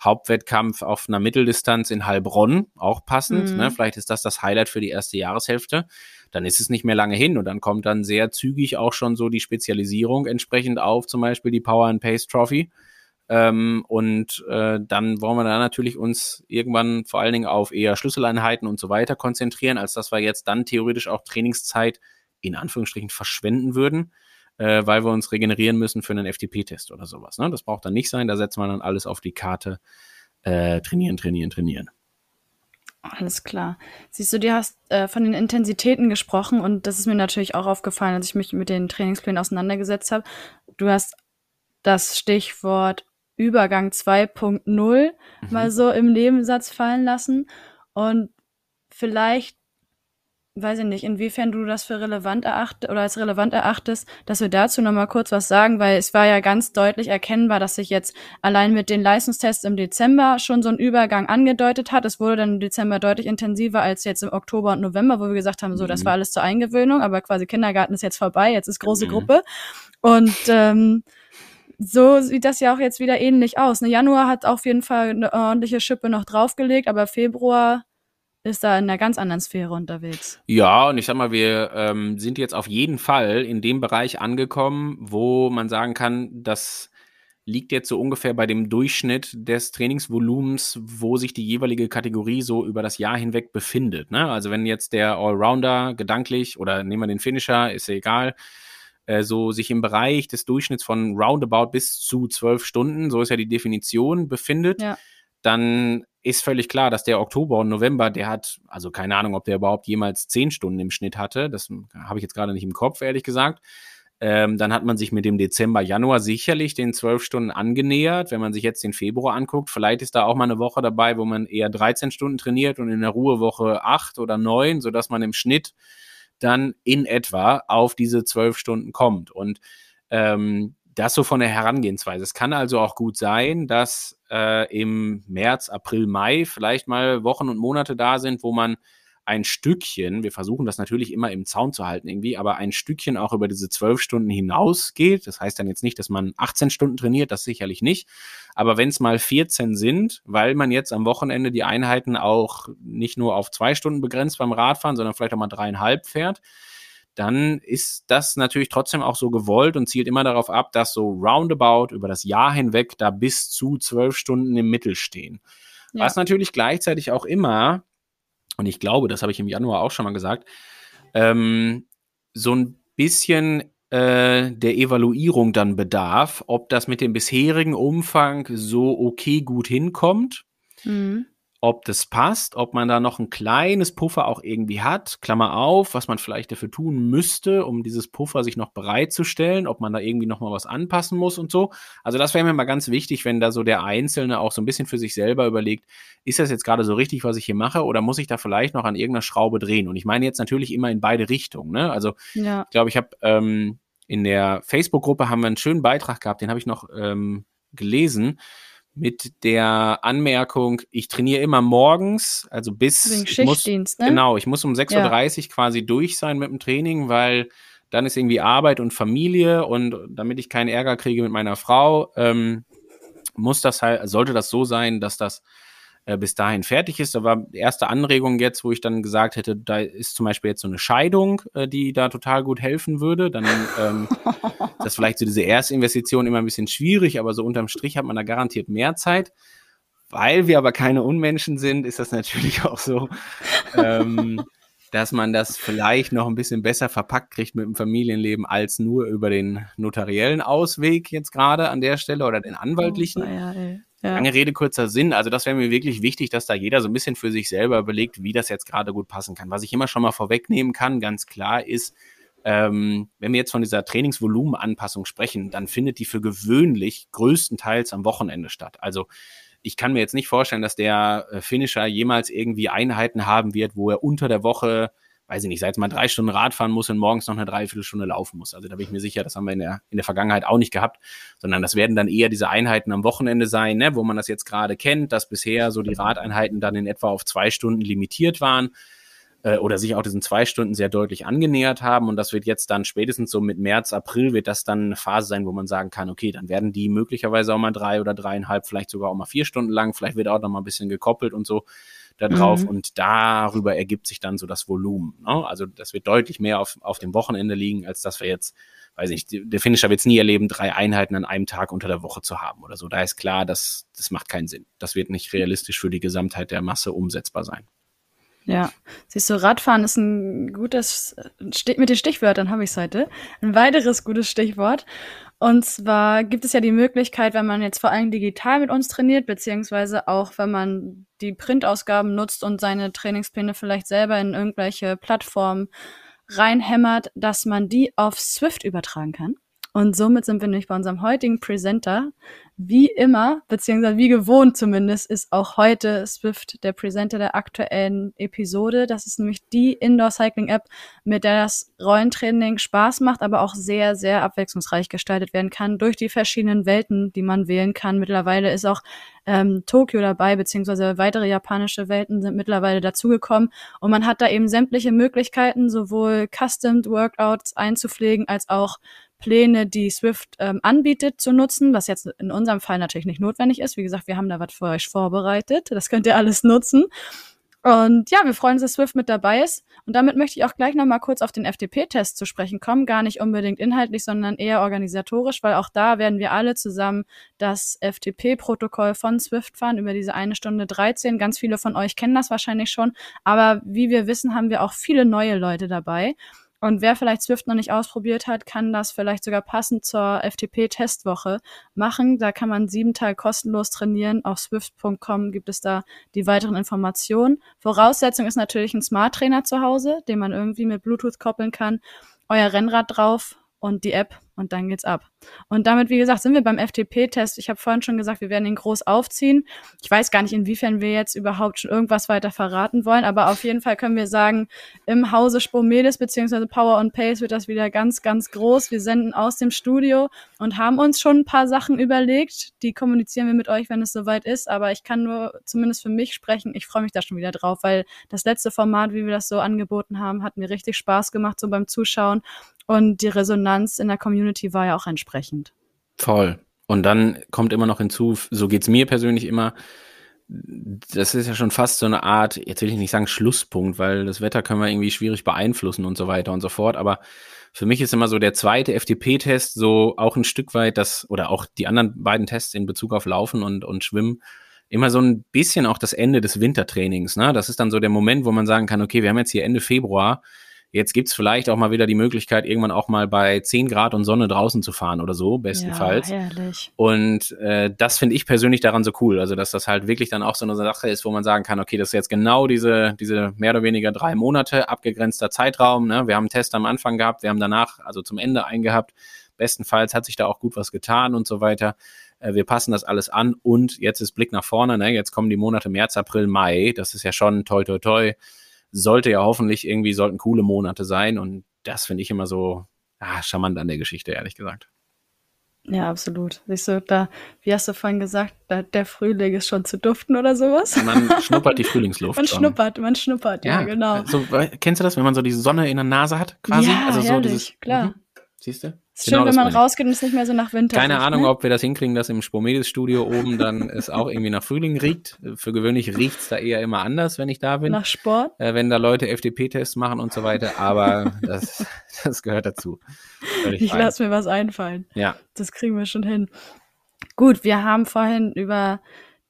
Hauptwettkampf auf einer Mitteldistanz in Heilbronn, auch passend, mhm. ne, vielleicht ist das das Highlight für die erste Jahreshälfte, dann ist es nicht mehr lange hin und dann kommt dann sehr zügig auch schon so die Spezialisierung entsprechend auf, zum Beispiel die Power and Pace Trophy ähm, und äh, dann wollen wir da natürlich uns irgendwann vor allen Dingen auf eher Schlüsseleinheiten und so weiter konzentrieren, als dass wir jetzt dann theoretisch auch Trainingszeit in Anführungsstrichen verschwenden würden, äh, weil wir uns regenerieren müssen für einen FTP-Test oder sowas. Ne? Das braucht dann nicht sein, da setzen wir dann alles auf die Karte. Äh, trainieren, trainieren, trainieren. Alles klar. Siehst du, du hast äh, von den Intensitäten gesprochen und das ist mir natürlich auch aufgefallen, als ich mich mit den Trainingsplänen auseinandergesetzt habe. Du hast das Stichwort Übergang 2.0 mhm. mal so im Nebensatz fallen lassen. Und vielleicht, weiß ich nicht, inwiefern du das für relevant erachtest oder als relevant erachtest, dass wir dazu nochmal kurz was sagen, weil es war ja ganz deutlich erkennbar, dass sich jetzt allein mit den Leistungstests im Dezember schon so ein Übergang angedeutet hat. Es wurde dann im Dezember deutlich intensiver als jetzt im Oktober und November, wo wir gesagt haben, so, mhm. das war alles zur Eingewöhnung, aber quasi Kindergarten ist jetzt vorbei, jetzt ist große mhm. Gruppe. Und ähm, so sieht das ja auch jetzt wieder ähnlich aus. Ne? Januar hat auf jeden Fall eine ordentliche Schippe noch draufgelegt, aber Februar ist da in einer ganz anderen Sphäre unterwegs. Ja, und ich sag mal, wir ähm, sind jetzt auf jeden Fall in dem Bereich angekommen, wo man sagen kann, das liegt jetzt so ungefähr bei dem Durchschnitt des Trainingsvolumens, wo sich die jeweilige Kategorie so über das Jahr hinweg befindet. Ne? Also wenn jetzt der Allrounder gedanklich oder nehmen wir den Finisher, ist ja egal, äh, so sich im Bereich des Durchschnitts von roundabout bis zu zwölf Stunden, so ist ja die Definition, befindet, ja. Dann ist völlig klar, dass der Oktober und November, der hat, also keine Ahnung, ob der überhaupt jemals zehn Stunden im Schnitt hatte. Das habe ich jetzt gerade nicht im Kopf, ehrlich gesagt. Ähm, dann hat man sich mit dem Dezember, Januar sicherlich den zwölf Stunden angenähert. Wenn man sich jetzt den Februar anguckt, vielleicht ist da auch mal eine Woche dabei, wo man eher 13 Stunden trainiert und in der Ruhewoche acht oder neun, sodass man im Schnitt dann in etwa auf diese zwölf Stunden kommt. Und ähm, das so von der Herangehensweise. Es kann also auch gut sein, dass äh, im März, April, Mai vielleicht mal Wochen und Monate da sind, wo man ein Stückchen, wir versuchen das natürlich immer im Zaun zu halten irgendwie, aber ein Stückchen auch über diese zwölf Stunden hinausgeht. Das heißt dann jetzt nicht, dass man 18 Stunden trainiert, das sicherlich nicht. Aber wenn es mal 14 sind, weil man jetzt am Wochenende die Einheiten auch nicht nur auf zwei Stunden begrenzt beim Radfahren, sondern vielleicht auch mal dreieinhalb fährt, dann ist das natürlich trotzdem auch so gewollt und zielt immer darauf ab, dass so roundabout über das Jahr hinweg da bis zu zwölf Stunden im Mittel stehen. Ja. Was natürlich gleichzeitig auch immer, und ich glaube, das habe ich im Januar auch schon mal gesagt, ähm, so ein bisschen äh, der Evaluierung dann bedarf, ob das mit dem bisherigen Umfang so okay gut hinkommt. Mhm ob das passt, ob man da noch ein kleines Puffer auch irgendwie hat, Klammer auf, was man vielleicht dafür tun müsste, um dieses Puffer sich noch bereitzustellen, ob man da irgendwie noch mal was anpassen muss und so. Also das wäre mir mal ganz wichtig, wenn da so der Einzelne auch so ein bisschen für sich selber überlegt, ist das jetzt gerade so richtig, was ich hier mache, oder muss ich da vielleicht noch an irgendeiner Schraube drehen? Und ich meine jetzt natürlich immer in beide Richtungen. Ne? Also ja. ich glaube, ich habe ähm, in der Facebook-Gruppe haben wir einen schönen Beitrag gehabt, den habe ich noch ähm, gelesen mit der Anmerkung, ich trainiere immer morgens, also bis Schichtdienst, muss, ne? Genau, ich muss um 6.30 Uhr quasi durch sein mit dem Training, weil dann ist irgendwie Arbeit und Familie und damit ich keinen Ärger kriege mit meiner Frau, ähm, muss das halt, sollte das so sein, dass das äh, bis dahin fertig ist. Da war die erste Anregung jetzt, wo ich dann gesagt hätte, da ist zum Beispiel jetzt so eine Scheidung, äh, die da total gut helfen würde. Dann ähm, ist das vielleicht so diese Erstinvestition immer ein bisschen schwierig, aber so unterm Strich hat man da garantiert mehr Zeit. Weil wir aber keine Unmenschen sind, ist das natürlich auch so, ähm, dass man das vielleicht noch ein bisschen besser verpackt kriegt mit dem Familienleben als nur über den notariellen Ausweg jetzt gerade an der Stelle oder den anwaltlichen. Oh, ja, ja. Lange Rede, kurzer Sinn. Also das wäre mir wirklich wichtig, dass da jeder so ein bisschen für sich selber überlegt, wie das jetzt gerade gut passen kann. Was ich immer schon mal vorwegnehmen kann, ganz klar ist, ähm, wenn wir jetzt von dieser Trainingsvolumenanpassung sprechen, dann findet die für gewöhnlich größtenteils am Wochenende statt. Also ich kann mir jetzt nicht vorstellen, dass der äh, Finisher jemals irgendwie Einheiten haben wird, wo er unter der Woche weiß ich nicht, seit mal drei Stunden Radfahren muss und morgens noch eine Dreiviertelstunde laufen muss. Also da bin ich mir sicher, das haben wir in der, in der Vergangenheit auch nicht gehabt, sondern das werden dann eher diese Einheiten am Wochenende sein, ne, wo man das jetzt gerade kennt, dass bisher so die Radeinheiten dann in etwa auf zwei Stunden limitiert waren äh, oder sich auch diesen zwei Stunden sehr deutlich angenähert haben. Und das wird jetzt dann spätestens so mit März, April wird das dann eine Phase sein, wo man sagen kann, okay, dann werden die möglicherweise auch mal drei oder dreieinhalb, vielleicht sogar auch mal vier Stunden lang, vielleicht wird auch noch mal ein bisschen gekoppelt und so da drauf mhm. und darüber ergibt sich dann so das Volumen. Ne? Also das wird deutlich mehr auf, auf dem Wochenende liegen, als dass wir jetzt, weiß ich, der Finisher wird es nie erleben, drei Einheiten an einem Tag unter der Woche zu haben oder so. Da ist klar, dass das macht keinen Sinn. Das wird nicht realistisch für die Gesamtheit der Masse umsetzbar sein. Ja, siehst du, Radfahren ist ein gutes, mit den Stichwörtern habe ich es heute, ein weiteres gutes Stichwort. Und zwar gibt es ja die Möglichkeit, wenn man jetzt vor allem digital mit uns trainiert, beziehungsweise auch wenn man die Printausgaben nutzt und seine Trainingspläne vielleicht selber in irgendwelche Plattformen reinhämmert, dass man die auf Swift übertragen kann. Und somit sind wir nämlich bei unserem heutigen Presenter. Wie immer, beziehungsweise wie gewohnt zumindest, ist auch heute Swift der Presenter der aktuellen Episode. Das ist nämlich die Indoor Cycling App, mit der das Rollentraining Spaß macht, aber auch sehr, sehr abwechslungsreich gestaltet werden kann durch die verschiedenen Welten, die man wählen kann. Mittlerweile ist auch ähm, Tokio dabei, beziehungsweise weitere japanische Welten sind mittlerweile dazugekommen. Und man hat da eben sämtliche Möglichkeiten, sowohl Custom Workouts einzupflegen, als auch Pläne, die Swift ähm, anbietet, zu nutzen, was jetzt in unserem Fall natürlich nicht notwendig ist. Wie gesagt, wir haben da was für euch vorbereitet. Das könnt ihr alles nutzen. Und ja, wir freuen uns, dass Swift mit dabei ist. Und damit möchte ich auch gleich nochmal kurz auf den FTP-Test zu sprechen kommen. Gar nicht unbedingt inhaltlich, sondern eher organisatorisch, weil auch da werden wir alle zusammen das FTP-Protokoll von Swift fahren über diese eine Stunde 13. Ganz viele von euch kennen das wahrscheinlich schon. Aber wie wir wissen, haben wir auch viele neue Leute dabei. Und wer vielleicht Swift noch nicht ausprobiert hat, kann das vielleicht sogar passend zur FTP-Testwoche machen. Da kann man sieben Tage kostenlos trainieren. Auf swift.com gibt es da die weiteren Informationen. Voraussetzung ist natürlich ein Smart Trainer zu Hause, den man irgendwie mit Bluetooth koppeln kann. Euer Rennrad drauf, und die App und dann geht's ab. Und damit, wie gesagt, sind wir beim FTP-Test. Ich habe vorhin schon gesagt, wir werden ihn groß aufziehen. Ich weiß gar nicht, inwiefern wir jetzt überhaupt schon irgendwas weiter verraten wollen, aber auf jeden Fall können wir sagen, im Hause Spomedes bzw. Power on Pace wird das wieder ganz, ganz groß. Wir senden aus dem Studio und haben uns schon ein paar Sachen überlegt. Die kommunizieren wir mit euch, wenn es soweit ist, aber ich kann nur zumindest für mich sprechen. Ich freue mich da schon wieder drauf, weil das letzte Format, wie wir das so angeboten haben, hat mir richtig Spaß gemacht, so beim Zuschauen. Und die Resonanz in der Community war ja auch entsprechend. Voll. Und dann kommt immer noch hinzu, so geht's mir persönlich immer, das ist ja schon fast so eine Art, jetzt will ich nicht sagen Schlusspunkt, weil das Wetter können wir irgendwie schwierig beeinflussen und so weiter und so fort. Aber für mich ist immer so der zweite FTP-Test so auch ein Stück weit das, oder auch die anderen beiden Tests in Bezug auf Laufen und, und Schwimmen, immer so ein bisschen auch das Ende des Wintertrainings. Ne? Das ist dann so der Moment, wo man sagen kann, okay, wir haben jetzt hier Ende Februar, Jetzt gibt's vielleicht auch mal wieder die Möglichkeit, irgendwann auch mal bei 10 Grad und Sonne draußen zu fahren oder so, bestenfalls. Ja, herrlich. Und äh, das finde ich persönlich daran so cool. Also, dass das halt wirklich dann auch so eine Sache ist, wo man sagen kann, okay, das ist jetzt genau diese, diese mehr oder weniger drei Monate abgegrenzter Zeitraum. Ne? Wir haben einen Test am Anfang gehabt, wir haben danach, also zum Ende eingehabt. Bestenfalls hat sich da auch gut was getan und so weiter äh, wir passen das alles an und jetzt ist Blick nach vorne, ne? jetzt kommen die Monate März, April, Mai, das ist ja schon toi toi toi sollte ja hoffentlich irgendwie, sollten coole Monate sein und das finde ich immer so ah, charmant an der Geschichte, ehrlich gesagt. Ja, absolut. Siehst du, da, wie hast du vorhin gesagt, da, der Frühling ist schon zu duften oder sowas? Man schnuppert die Frühlingsluft. man schnuppert, man schnuppert, ja, ja genau. So, kennst du das, wenn man so die Sonne in der Nase hat, quasi? Ja, also so herrlich, dieses, klar. Mhm. Siehst du? Ist schön, wenn man rausgeht und es nicht mehr so nach Winter Keine riecht, Ahnung, ne? ob wir das hinkriegen, dass im Spomedes-Studio oben dann es auch irgendwie nach Frühling riecht. Für gewöhnlich riecht's da eher immer anders, wenn ich da bin. Nach Sport. Äh, wenn da Leute FDP-Tests machen und so weiter. Aber das, das gehört dazu. Völlig Ich lasse mir was einfallen. Ja, Das kriegen wir schon hin. Gut, wir haben vorhin über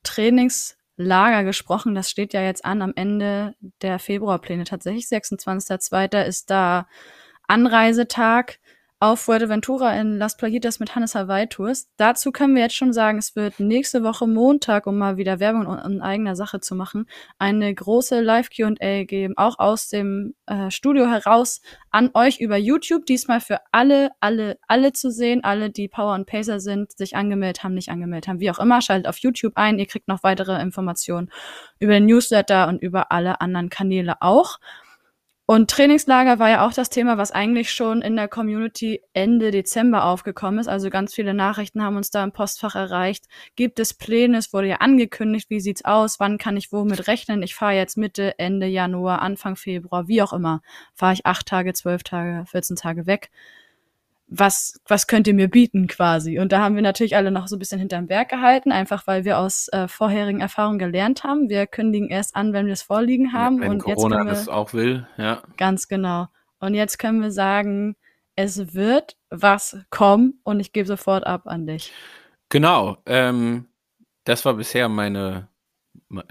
Trainingslager gesprochen. Das steht ja jetzt an am Ende der Februarpläne. Tatsächlich 26.02. ist da Anreisetag auf Fuerteventura in Las Playitas mit Hannes Hawaii Tours. Dazu können wir jetzt schon sagen, es wird nächste Woche Montag, um mal wieder Werbung in, eigener Sache zu machen, eine große Live-Q&A geben, auch aus dem äh, Studio heraus an euch über YouTube. Diesmal für alle, alle, alle zu sehen, alle, die Power und Pacer sind, sich angemeldet haben, nicht angemeldet haben, wie auch immer. Schaltet auf YouTube ein. Ihr kriegt noch weitere Informationen über den Newsletter und über alle anderen Kanäle auch. Und Trainingslager war ja auch das Thema, was eigentlich schon in der Community Ende Dezember aufgekommen ist. Also ganz viele Nachrichten haben uns da im Postfach erreicht. Gibt es Pläne? Es wurde ja angekündigt. Wie sieht's aus? Wann kann ich womit rechnen? Ich fahre jetzt Mitte, Ende Januar, Anfang Februar, wie auch immer. Fahre ich acht Tage, zwölf Tage, 14 Tage weg. Was, was könnt ihr mir bieten quasi? Und da haben wir natürlich alle noch so ein bisschen hinterm Berg gehalten, einfach weil wir aus äh, vorherigen Erfahrungen gelernt haben. Wir kündigen erst an, wenn wir es vorliegen haben. wenn und jetzt Corona können wir das auch will, ja. Ganz genau. Und jetzt können wir sagen, es wird was kommen und ich gebe sofort ab an dich. Genau. Ähm, das war bisher meine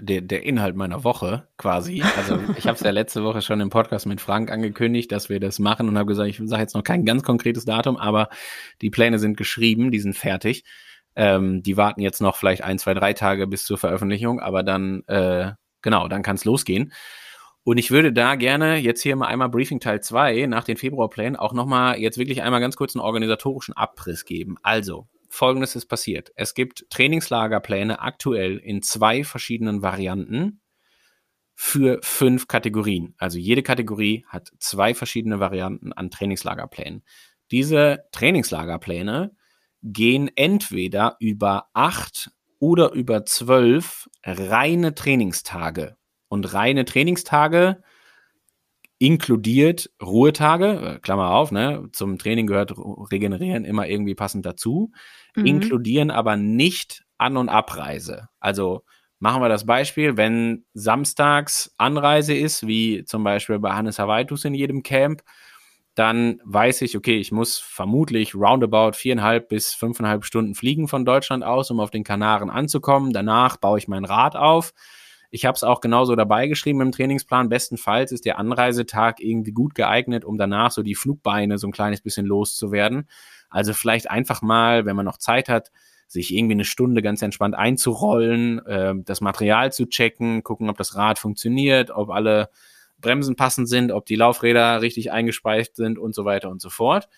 der, der Inhalt meiner Woche quasi. Also ich habe es ja letzte Woche schon im Podcast mit Frank angekündigt, dass wir das machen und habe gesagt, ich sage jetzt noch kein ganz konkretes Datum, aber die Pläne sind geschrieben, die sind fertig. Ähm, die warten jetzt noch vielleicht ein, zwei, drei Tage bis zur Veröffentlichung, aber dann, äh, genau, dann kann es losgehen. Und ich würde da gerne jetzt hier mal einmal Briefing Teil 2 nach den Februarplänen auch nochmal jetzt wirklich einmal ganz kurz einen organisatorischen Abriss geben. Also, folgendes ist passiert. Es gibt Trainingslagerpläne aktuell in zwei verschiedenen Varianten für fünf Kategorien. Also jede Kategorie hat zwei verschiedene Varianten an Trainingslagerplänen. Diese Trainingslagerpläne gehen entweder über acht oder über zwölf reine Trainingstage. Und reine Trainingstage inkludiert Ruhetage, äh, Klammer auf, ne, zum Training gehört Regenerieren immer irgendwie passend dazu, Mhm. inkludieren aber nicht An- und Abreise. Also machen wir das Beispiel, wenn samstags Anreise ist, wie zum Beispiel bei Hannes Hawaitus in jedem Camp, dann weiß ich, okay, ich muss vermutlich roundabout viereinhalb bis fünfeinhalb Stunden fliegen von Deutschland aus, um auf den Kanaren anzukommen. Danach baue ich mein Rad auf. Ich habe es auch genauso dabei geschrieben im Trainingsplan. Bestenfalls ist der Anreisetag irgendwie gut geeignet, um danach so die Flugbeine so ein kleines bisschen loszuwerden. Also vielleicht einfach mal, wenn man noch Zeit hat, sich irgendwie eine Stunde ganz entspannt einzurollen, äh, das Material zu checken, gucken, ob das Rad funktioniert, ob alle Bremsen passend sind, ob die Laufräder richtig eingespeist sind und so weiter und so fort.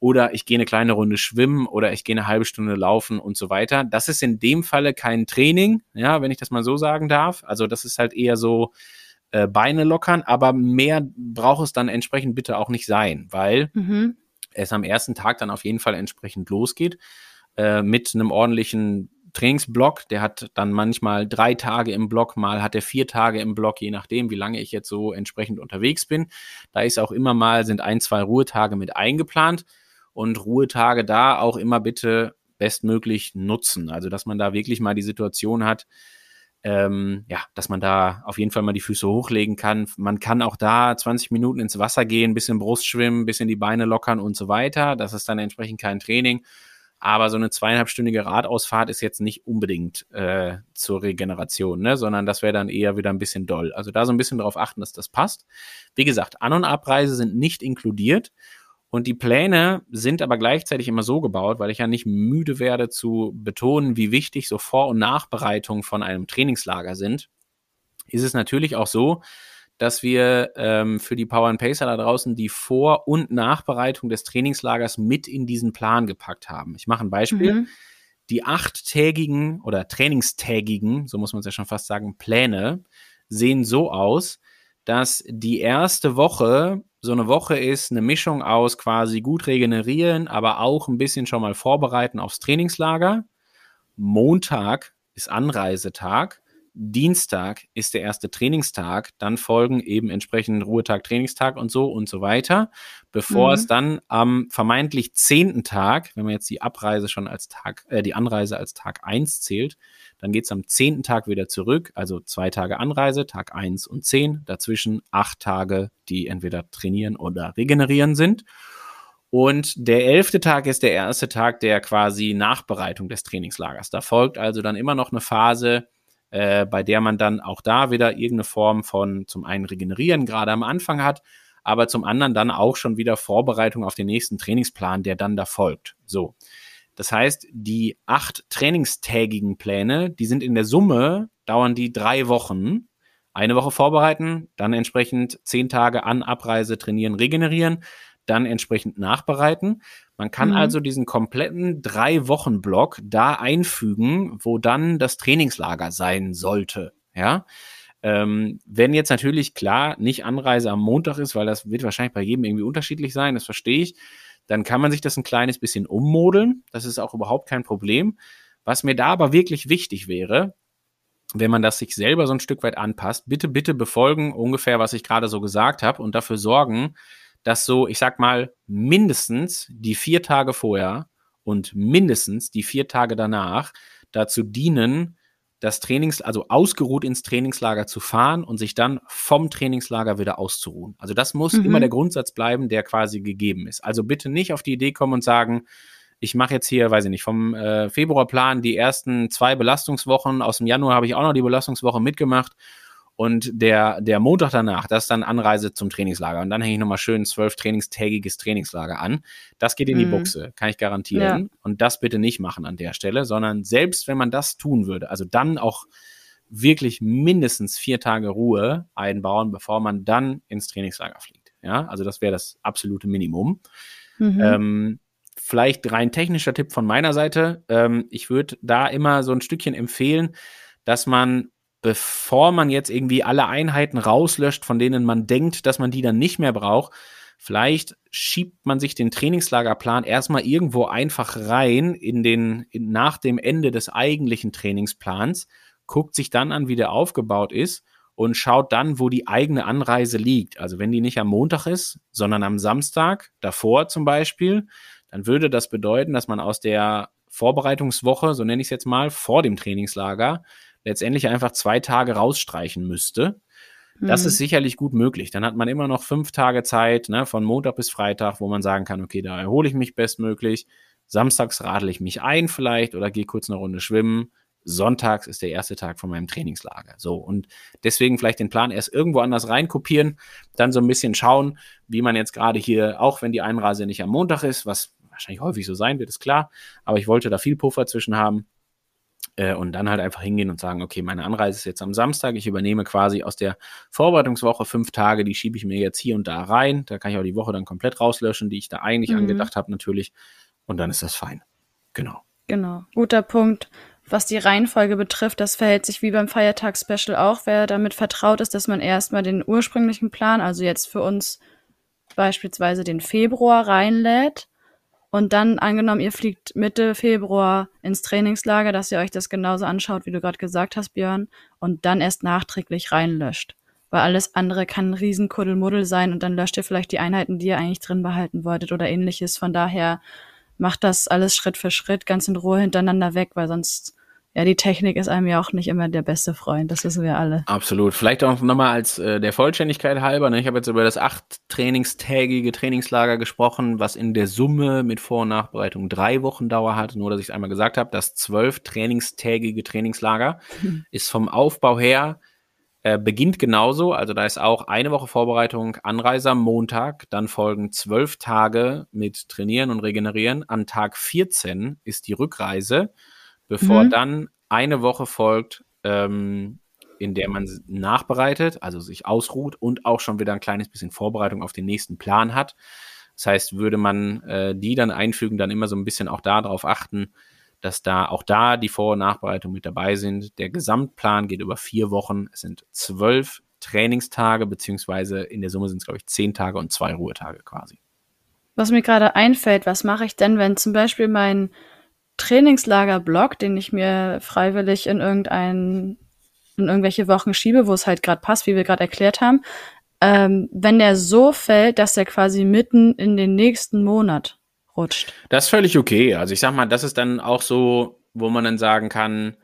Oder ich gehe eine kleine Runde schwimmen oder ich gehe eine halbe Stunde laufen und so weiter. Das ist in dem Falle kein Training, ja, wenn ich das mal so sagen darf. Also das ist halt eher so äh, Beine lockern, aber mehr braucht es dann entsprechend bitte auch nicht sein, weil Mhm. es am ersten Tag dann auf jeden Fall entsprechend losgeht äh, mit einem ordentlichen Trainingsblock. Der hat dann manchmal drei Tage im Block, mal hat er vier Tage im Block, je nachdem, wie lange ich jetzt so entsprechend unterwegs bin. Da ist auch immer mal, sind ein, zwei Ruhetage mit eingeplant und Ruhetage da auch immer bitte bestmöglich nutzen. Also, dass man da wirklich mal die Situation hat, ähm, ja, dass man da auf jeden Fall mal die Füße hochlegen kann. Man kann auch da 20 Minuten ins Wasser gehen, bisschen Brust schwimmen, bisschen die Beine lockern und so weiter. Das ist dann entsprechend kein Training. Aber so eine zweieinhalbstündige Radausfahrt ist jetzt nicht unbedingt äh, zur Regeneration, ne? sondern das wäre dann eher wieder ein bisschen doll. Also da so ein bisschen darauf achten, dass das passt. Wie gesagt, An- und Abreise sind nicht inkludiert. Und die Pläne sind aber gleichzeitig immer so gebaut, weil ich ja nicht müde werde zu betonen, wie wichtig so Vor- und Nachbereitung von einem Trainingslager sind. Ist es natürlich auch so, dass wir ähm, für die Power and Pacer da draußen die Vor- und Nachbereitung des Trainingslagers mit in diesen Plan gepackt haben. Ich mache ein Beispiel. Mhm. Die achttägigen oder trainingstägigen, so muss man es ja schon fast sagen, Pläne sehen so aus, dass die erste Woche so eine Woche ist, eine Mischung aus quasi gut regenerieren, aber auch ein bisschen schon mal vorbereiten aufs Trainingslager. Montag ist Anreisetag. Dienstag ist der erste Trainingstag, dann folgen eben entsprechend Ruhetag, Trainingstag und so und so weiter, bevor Mhm. es dann am vermeintlich zehnten Tag, wenn man jetzt die Abreise schon als Tag, äh, die Anreise als Tag eins zählt, dann geht es am zehnten Tag wieder zurück, also zwei Tage Anreise, Tag eins und zehn, dazwischen acht Tage, die entweder trainieren oder regenerieren sind. Und der elfte Tag ist der erste Tag der quasi Nachbereitung des Trainingslagers. Da folgt also dann immer noch eine Phase, äh, bei der man dann auch da wieder irgendeine Form von zum einen Regenerieren gerade am Anfang hat, aber zum anderen dann auch schon wieder Vorbereitung auf den nächsten Trainingsplan, der dann da folgt. So. Das heißt, die acht trainingstägigen Pläne, die sind in der Summe, dauern die drei Wochen. Eine Woche vorbereiten, dann entsprechend zehn Tage an Abreise trainieren, regenerieren, dann entsprechend nachbereiten. Man kann Mhm. also diesen kompletten drei Wochen Block da einfügen, wo dann das Trainingslager sein sollte. Ja. Ähm, wenn jetzt natürlich klar nicht Anreise am Montag ist, weil das wird wahrscheinlich bei jedem irgendwie unterschiedlich sein, das verstehe ich, dann kann man sich das ein kleines bisschen ummodeln. Das ist auch überhaupt kein Problem. Was mir da aber wirklich wichtig wäre, wenn man das sich selber so ein Stück weit anpasst, bitte, bitte befolgen ungefähr, was ich gerade so gesagt habe und dafür sorgen, dass so, ich sag mal, mindestens die vier Tage vorher und mindestens die vier Tage danach dazu dienen, das Trainings, also ausgeruht ins Trainingslager zu fahren und sich dann vom Trainingslager wieder auszuruhen. Also das muss Mhm. immer der Grundsatz bleiben, der quasi gegeben ist. Also bitte nicht auf die Idee kommen und sagen, ich mache jetzt hier, weiß ich nicht, vom äh, Februarplan die ersten zwei Belastungswochen. Aus dem Januar habe ich auch noch die Belastungswoche mitgemacht. Und der, der Montag danach, das ist dann Anreise zum Trainingslager. Und dann hänge ich nochmal schön zwölf trainingstägiges Trainingslager an. Das geht in die Mhm. Buchse, kann ich garantieren. Und das bitte nicht machen an der Stelle, sondern selbst wenn man das tun würde, also dann auch wirklich mindestens vier Tage Ruhe einbauen, bevor man dann ins Trainingslager fliegt. Ja, also das wäre das absolute Minimum. Mhm. Ähm, vielleicht rein technischer Tipp von meiner Seite. Ähm, ich würde da immer so ein Stückchen empfehlen, dass man, bevor man jetzt irgendwie alle Einheiten rauslöscht, von denen man denkt, dass man die dann nicht mehr braucht, vielleicht schiebt man sich den Trainingslagerplan erstmal irgendwo einfach rein in den, in, nach dem Ende des eigentlichen Trainingsplans, guckt sich dann an, wie der aufgebaut ist und schaut dann, wo die eigene Anreise liegt. Also wenn die nicht am Montag ist, sondern am Samstag, davor zum Beispiel, dann würde das bedeuten, dass man aus der Vorbereitungswoche, so nenne ich es jetzt mal, vor dem Trainingslager, letztendlich einfach zwei Tage rausstreichen müsste. Das Mhm. ist sicherlich gut möglich. Dann hat man immer noch fünf Tage Zeit, ne, von Montag bis Freitag, wo man sagen kann, okay, da erhole ich mich bestmöglich. Samstags radel ich mich ein vielleicht oder gehe kurz eine Runde schwimmen. Sonntags ist der erste Tag von meinem Trainingslager. So, und deswegen vielleicht den Plan erst irgendwo anders reinkopieren, dann so ein bisschen schauen, wie man jetzt gerade hier, auch wenn die Einreise nicht am Montag ist, was wahrscheinlich häufig so sein wird, ist klar, aber ich wollte da viel Puffer zwischen haben, Äh, und dann halt einfach hingehen und sagen, okay, meine Anreise ist jetzt am Samstag, ich übernehme quasi aus der Vorbereitungswoche fünf Tage, die schiebe ich mir jetzt hier und da rein. Da kann ich auch die Woche dann komplett rauslöschen, die ich da eigentlich Mhm. angedacht habe, natürlich. Und dann ist das fein. Genau. Genau, guter Punkt. Was die Reihenfolge betrifft, das verhält sich wie beim Feiertagsspecial auch. Wer damit vertraut ist, dass man erstmal den ursprünglichen Plan, also jetzt für uns beispielsweise den Februar reinlädt und dann angenommen, ihr fliegt Mitte Februar ins Trainingslager, dass ihr euch das genauso anschaut, wie du gerade gesagt hast, Björn, und dann erst nachträglich reinlöscht. Weil alles andere kann ein Riesenkuddelmuddel sein und dann löscht ihr vielleicht die Einheiten, die ihr eigentlich drin behalten wolltet oder ähnliches. Von daher macht das alles Schritt für Schritt ganz in Ruhe hintereinander weg, weil sonst, ja, die Technik ist einem ja auch nicht immer der beste Freund, das wissen wir alle. Absolut. Vielleicht auch nochmal als äh, der Vollständigkeit halber. Ne? Ich habe jetzt über das acht trainingstägige Trainingslager gesprochen, was in der Summe mit Vor- und Nachbereitung drei Wochen Dauer hat. Nur, dass ich es einmal gesagt habe, das zwölf trainingstägige Trainingslager ist vom Aufbau her äh, beginnt genauso. Also da ist auch eine Woche Vorbereitung, Anreise am Montag, dann folgen zwölf Tage mit Trainieren und Regenerieren. An Tag 14 ist die Rückreise, bevor Mhm. dann eine Woche folgt, ähm, in der man nachbereitet, also sich ausruht und auch schon wieder ein kleines bisschen Vorbereitung auf den nächsten Plan hat. Das heißt, würde man äh, die dann einfügen, dann immer so ein bisschen auch darauf achten, dass da auch da die Vor- und Nachbereitung mit dabei sind. Der Gesamtplan geht über vier Wochen. Es sind zwölf Trainingstage, beziehungsweise in der Summe sind es, glaube ich, zehn Tage und zwei Ruhetage quasi. Was mir gerade einfällt, was mache ich denn, wenn zum Beispiel mein Trainingslager-Blog, den ich mir freiwillig in irgendein, in irgendwelche Wochen schiebe, wo es halt gerade passt, wie wir gerade erklärt haben, ähm, wenn der so fällt, dass er quasi mitten in den nächsten Monat rutscht. Das ist völlig okay. Also ich sag mal, das ist dann auch so, wo man dann sagen kann,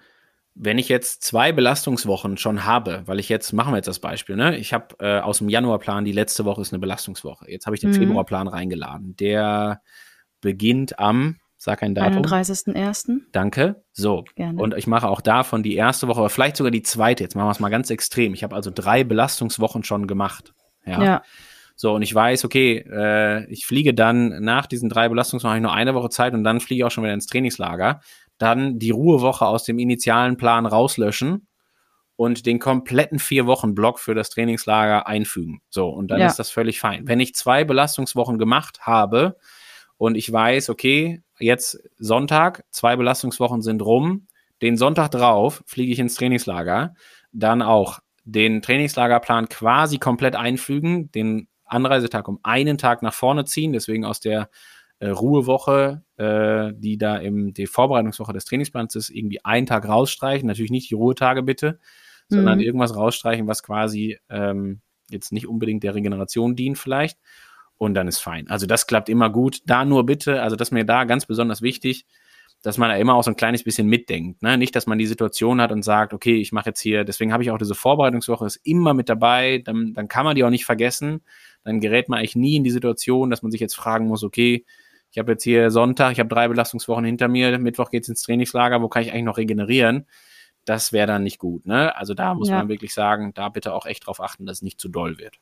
wenn ich jetzt zwei Belastungswochen schon habe, weil ich jetzt, machen wir jetzt das Beispiel, ne? Ich habe äh, aus dem Januarplan, die letzte Woche ist eine Belastungswoche. Jetzt habe ich den Mhm. Februarplan reingeladen. Der beginnt am, sag ein Datum. 31.01. Danke. So. Gerne. Und ich mache auch davon die erste Woche, aber vielleicht sogar die zweite. Jetzt machen wir es mal ganz extrem. Ich habe also drei Belastungswochen schon gemacht. Ja. ja. So, und ich weiß, okay, äh, ich fliege dann nach diesen drei Belastungswochen habe ich nur eine Woche Zeit und dann fliege ich auch schon wieder ins Trainingslager. Dann die Ruhewoche aus dem initialen Plan rauslöschen und den kompletten vier Wochen Block für das Trainingslager einfügen. So, und dann Ja. ist das völlig fein. Wenn ich zwei Belastungswochen gemacht habe und ich weiß, okay, jetzt Sonntag, zwei Belastungswochen sind rum, den Sonntag drauf fliege ich ins Trainingslager, dann auch den Trainingslagerplan quasi komplett einfügen, den Anreisetag um einen Tag nach vorne ziehen, deswegen aus der äh, Ruhewoche, äh, die da im die Vorbereitungswoche des Trainingsplans ist, irgendwie einen Tag rausstreichen, natürlich nicht die Ruhetage bitte, sondern Mhm. irgendwas rausstreichen, was quasi ähm, jetzt nicht unbedingt der Regeneration dient vielleicht und dann ist fein. Also das klappt immer gut. Da nur bitte, also das ist mir da ganz besonders wichtig, dass man da immer auch so ein kleines bisschen mitdenkt. Ne? Nicht, dass man die Situation hat und sagt, okay, ich mache jetzt hier, deswegen habe ich auch diese Vorbereitungswoche, ist immer mit dabei, dann, dann kann man die auch nicht vergessen. Dann gerät man eigentlich nie in die Situation, dass man sich jetzt fragen muss, okay, ich habe jetzt hier Sonntag, ich habe drei Belastungswochen hinter mir, Mittwoch geht's ins Trainingslager, wo kann ich eigentlich noch regenerieren? Das wäre dann nicht gut. Ne? Also da muss Ja. man wirklich sagen, da bitte auch echt drauf achten, dass es nicht zu doll wird.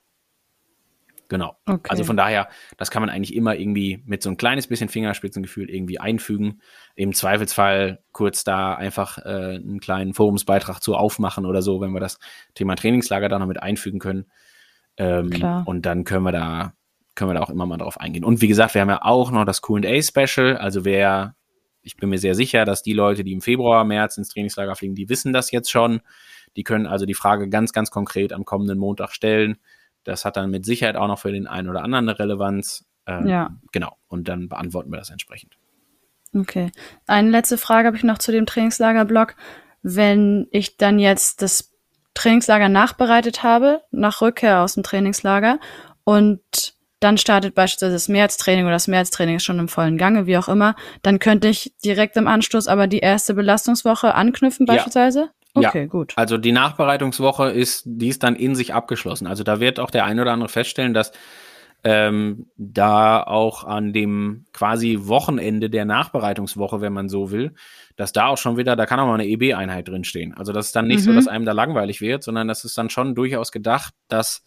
Genau. Okay. Also von daher, das kann man eigentlich immer irgendwie mit so ein kleines bisschen Fingerspitzengefühl irgendwie einfügen. Im Zweifelsfall kurz da einfach äh, einen kleinen Forumsbeitrag zu aufmachen oder so, wenn wir das Thema Trainingslager da noch mit einfügen können. Ähm, Klar. Und dann können wir da können wir da auch immer mal drauf eingehen. Und wie gesagt, wir haben ja auch noch das Q&A-Special. Also wer, ich bin mir sehr sicher, dass die Leute, die im Februar, März ins Trainingslager fliegen, die wissen das jetzt schon. Die können also die Frage ganz, ganz konkret am kommenden Montag stellen. Das hat dann mit Sicherheit auch noch für den einen oder anderen eine Relevanz. Ähm, Ja. Genau. Und dann beantworten wir das entsprechend. Okay. Eine letzte Frage habe ich noch zu dem Trainingslagerblock. Wenn ich dann jetzt das Trainingslager nachbereitet habe, nach Rückkehr aus dem Trainingslager und dann startet beispielsweise das Märztraining oder das Märztraining ist schon im vollen Gange, wie auch immer, dann könnte ich direkt im Anschluss aber die erste Belastungswoche anknüpfen beispielsweise? Ja. Okay, gut. Also die Nachbereitungswoche ist, die ist dann in sich abgeschlossen. Also da wird auch der eine oder andere feststellen, dass ähm, da auch an dem quasi Wochenende der Nachbereitungswoche, wenn man so will, dass da auch schon wieder, da kann auch mal eine EB-Einheit drinstehen. Also das ist dann nicht so, Mhm. dass einem da langweilig wird, sondern das ist dann schon durchaus gedacht, dass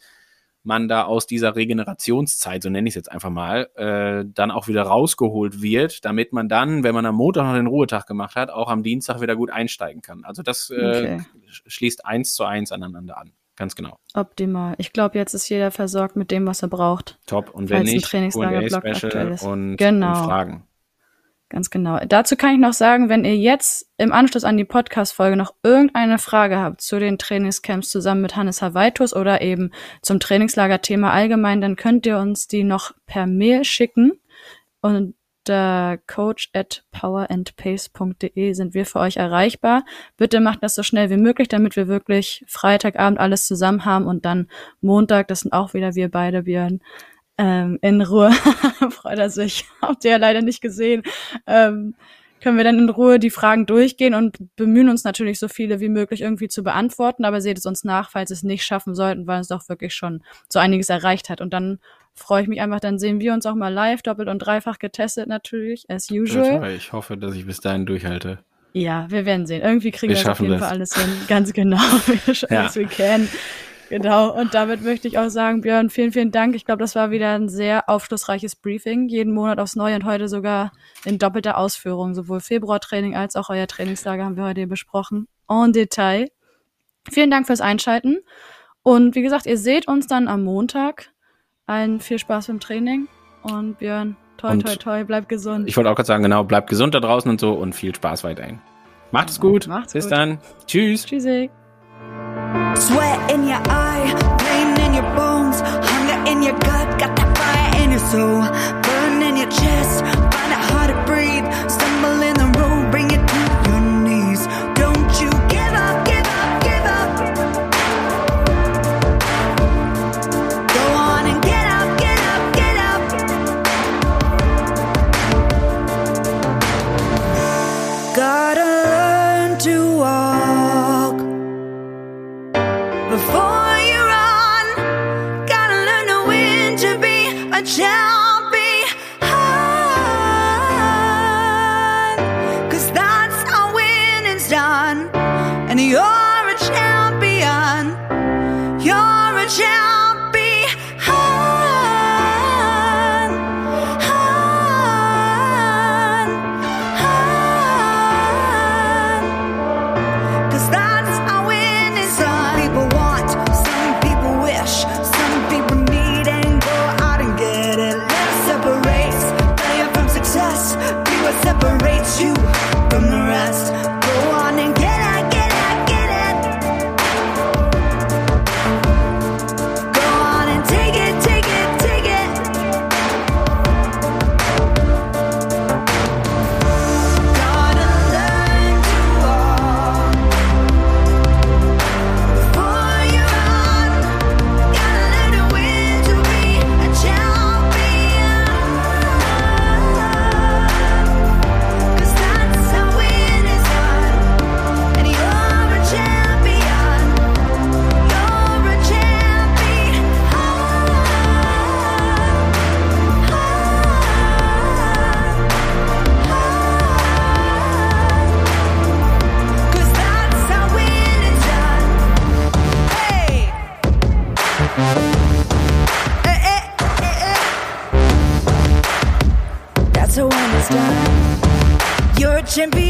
man da aus dieser Regenerationszeit, so nenne ich es jetzt einfach mal, äh, dann auch wieder rausgeholt wird, damit man dann, wenn man am Montag noch den Ruhetag gemacht hat, auch am Dienstag wieder gut einsteigen kann. Also das äh, Okay. schließt eins zu eins aneinander an. Ganz genau. Optimal. Ich glaube, jetzt ist jeder versorgt mit dem, was er braucht. Top. Und wenn ein nicht, Trainingslagerblock aktuell Q&A-Special ist. und, Genau. und Fragen. Ganz genau. Dazu kann ich noch sagen, wenn ihr jetzt im Anschluss an die Podcast-Folge noch irgendeine Frage habt zu den Trainingscamps zusammen mit Hannes Hawaitus oder eben zum Trainingslager-Thema allgemein, dann könnt ihr uns die noch per Mail schicken. Und der coach at powerandpace.de sind wir für euch erreichbar. Bitte macht das so schnell wie möglich, damit wir wirklich Freitagabend alles zusammen haben und dann Montag, das sind auch wieder wir beide, Björn, ähm, in Ruhe. Freut er sich. Habt ihr ja leider nicht gesehen. Ähm, können wir dann in Ruhe die Fragen durchgehen und bemühen uns natürlich so viele wie möglich irgendwie zu beantworten, aber seht es uns nach, falls es nicht schaffen sollten, weil es doch wirklich schon so einiges erreicht hat. Und dann freue ich mich einfach, dann sehen wir uns auch mal live, doppelt und dreifach getestet natürlich, as usual. Ich hoffe, dass ich bis dahin durchhalte. Ja, wir werden sehen. Irgendwie kriegen Wir wir das auf jeden das. Fall alles hin. Ganz genau. Wir schaffen Ja. es, we can. Genau. Und damit möchte ich auch sagen, Björn, vielen, vielen Dank. Ich glaube, das war wieder ein sehr aufschlussreiches Briefing. Jeden Monat aufs Neue und heute sogar in doppelter Ausführung. Sowohl Februartraining als auch euer Trainingslager haben wir heute hier besprochen. En Detail. Vielen Dank fürs Einschalten. Und wie gesagt, ihr seht uns dann am Montag. Allen viel Spaß beim Training. Und Björn, toi, Und toi, toi, bleib gesund. Ich wollte auch gerade sagen, genau, bleibt gesund da draußen und so und viel Spaß weiterhin. Macht es gut. Macht's bis gut. dann. Tschüss. Tschüssi. Sweat in your eye, pain in your bones, hunger in your gut, got that fire in your soul, before you run. Gotta learn to win to be a champion. Jim be.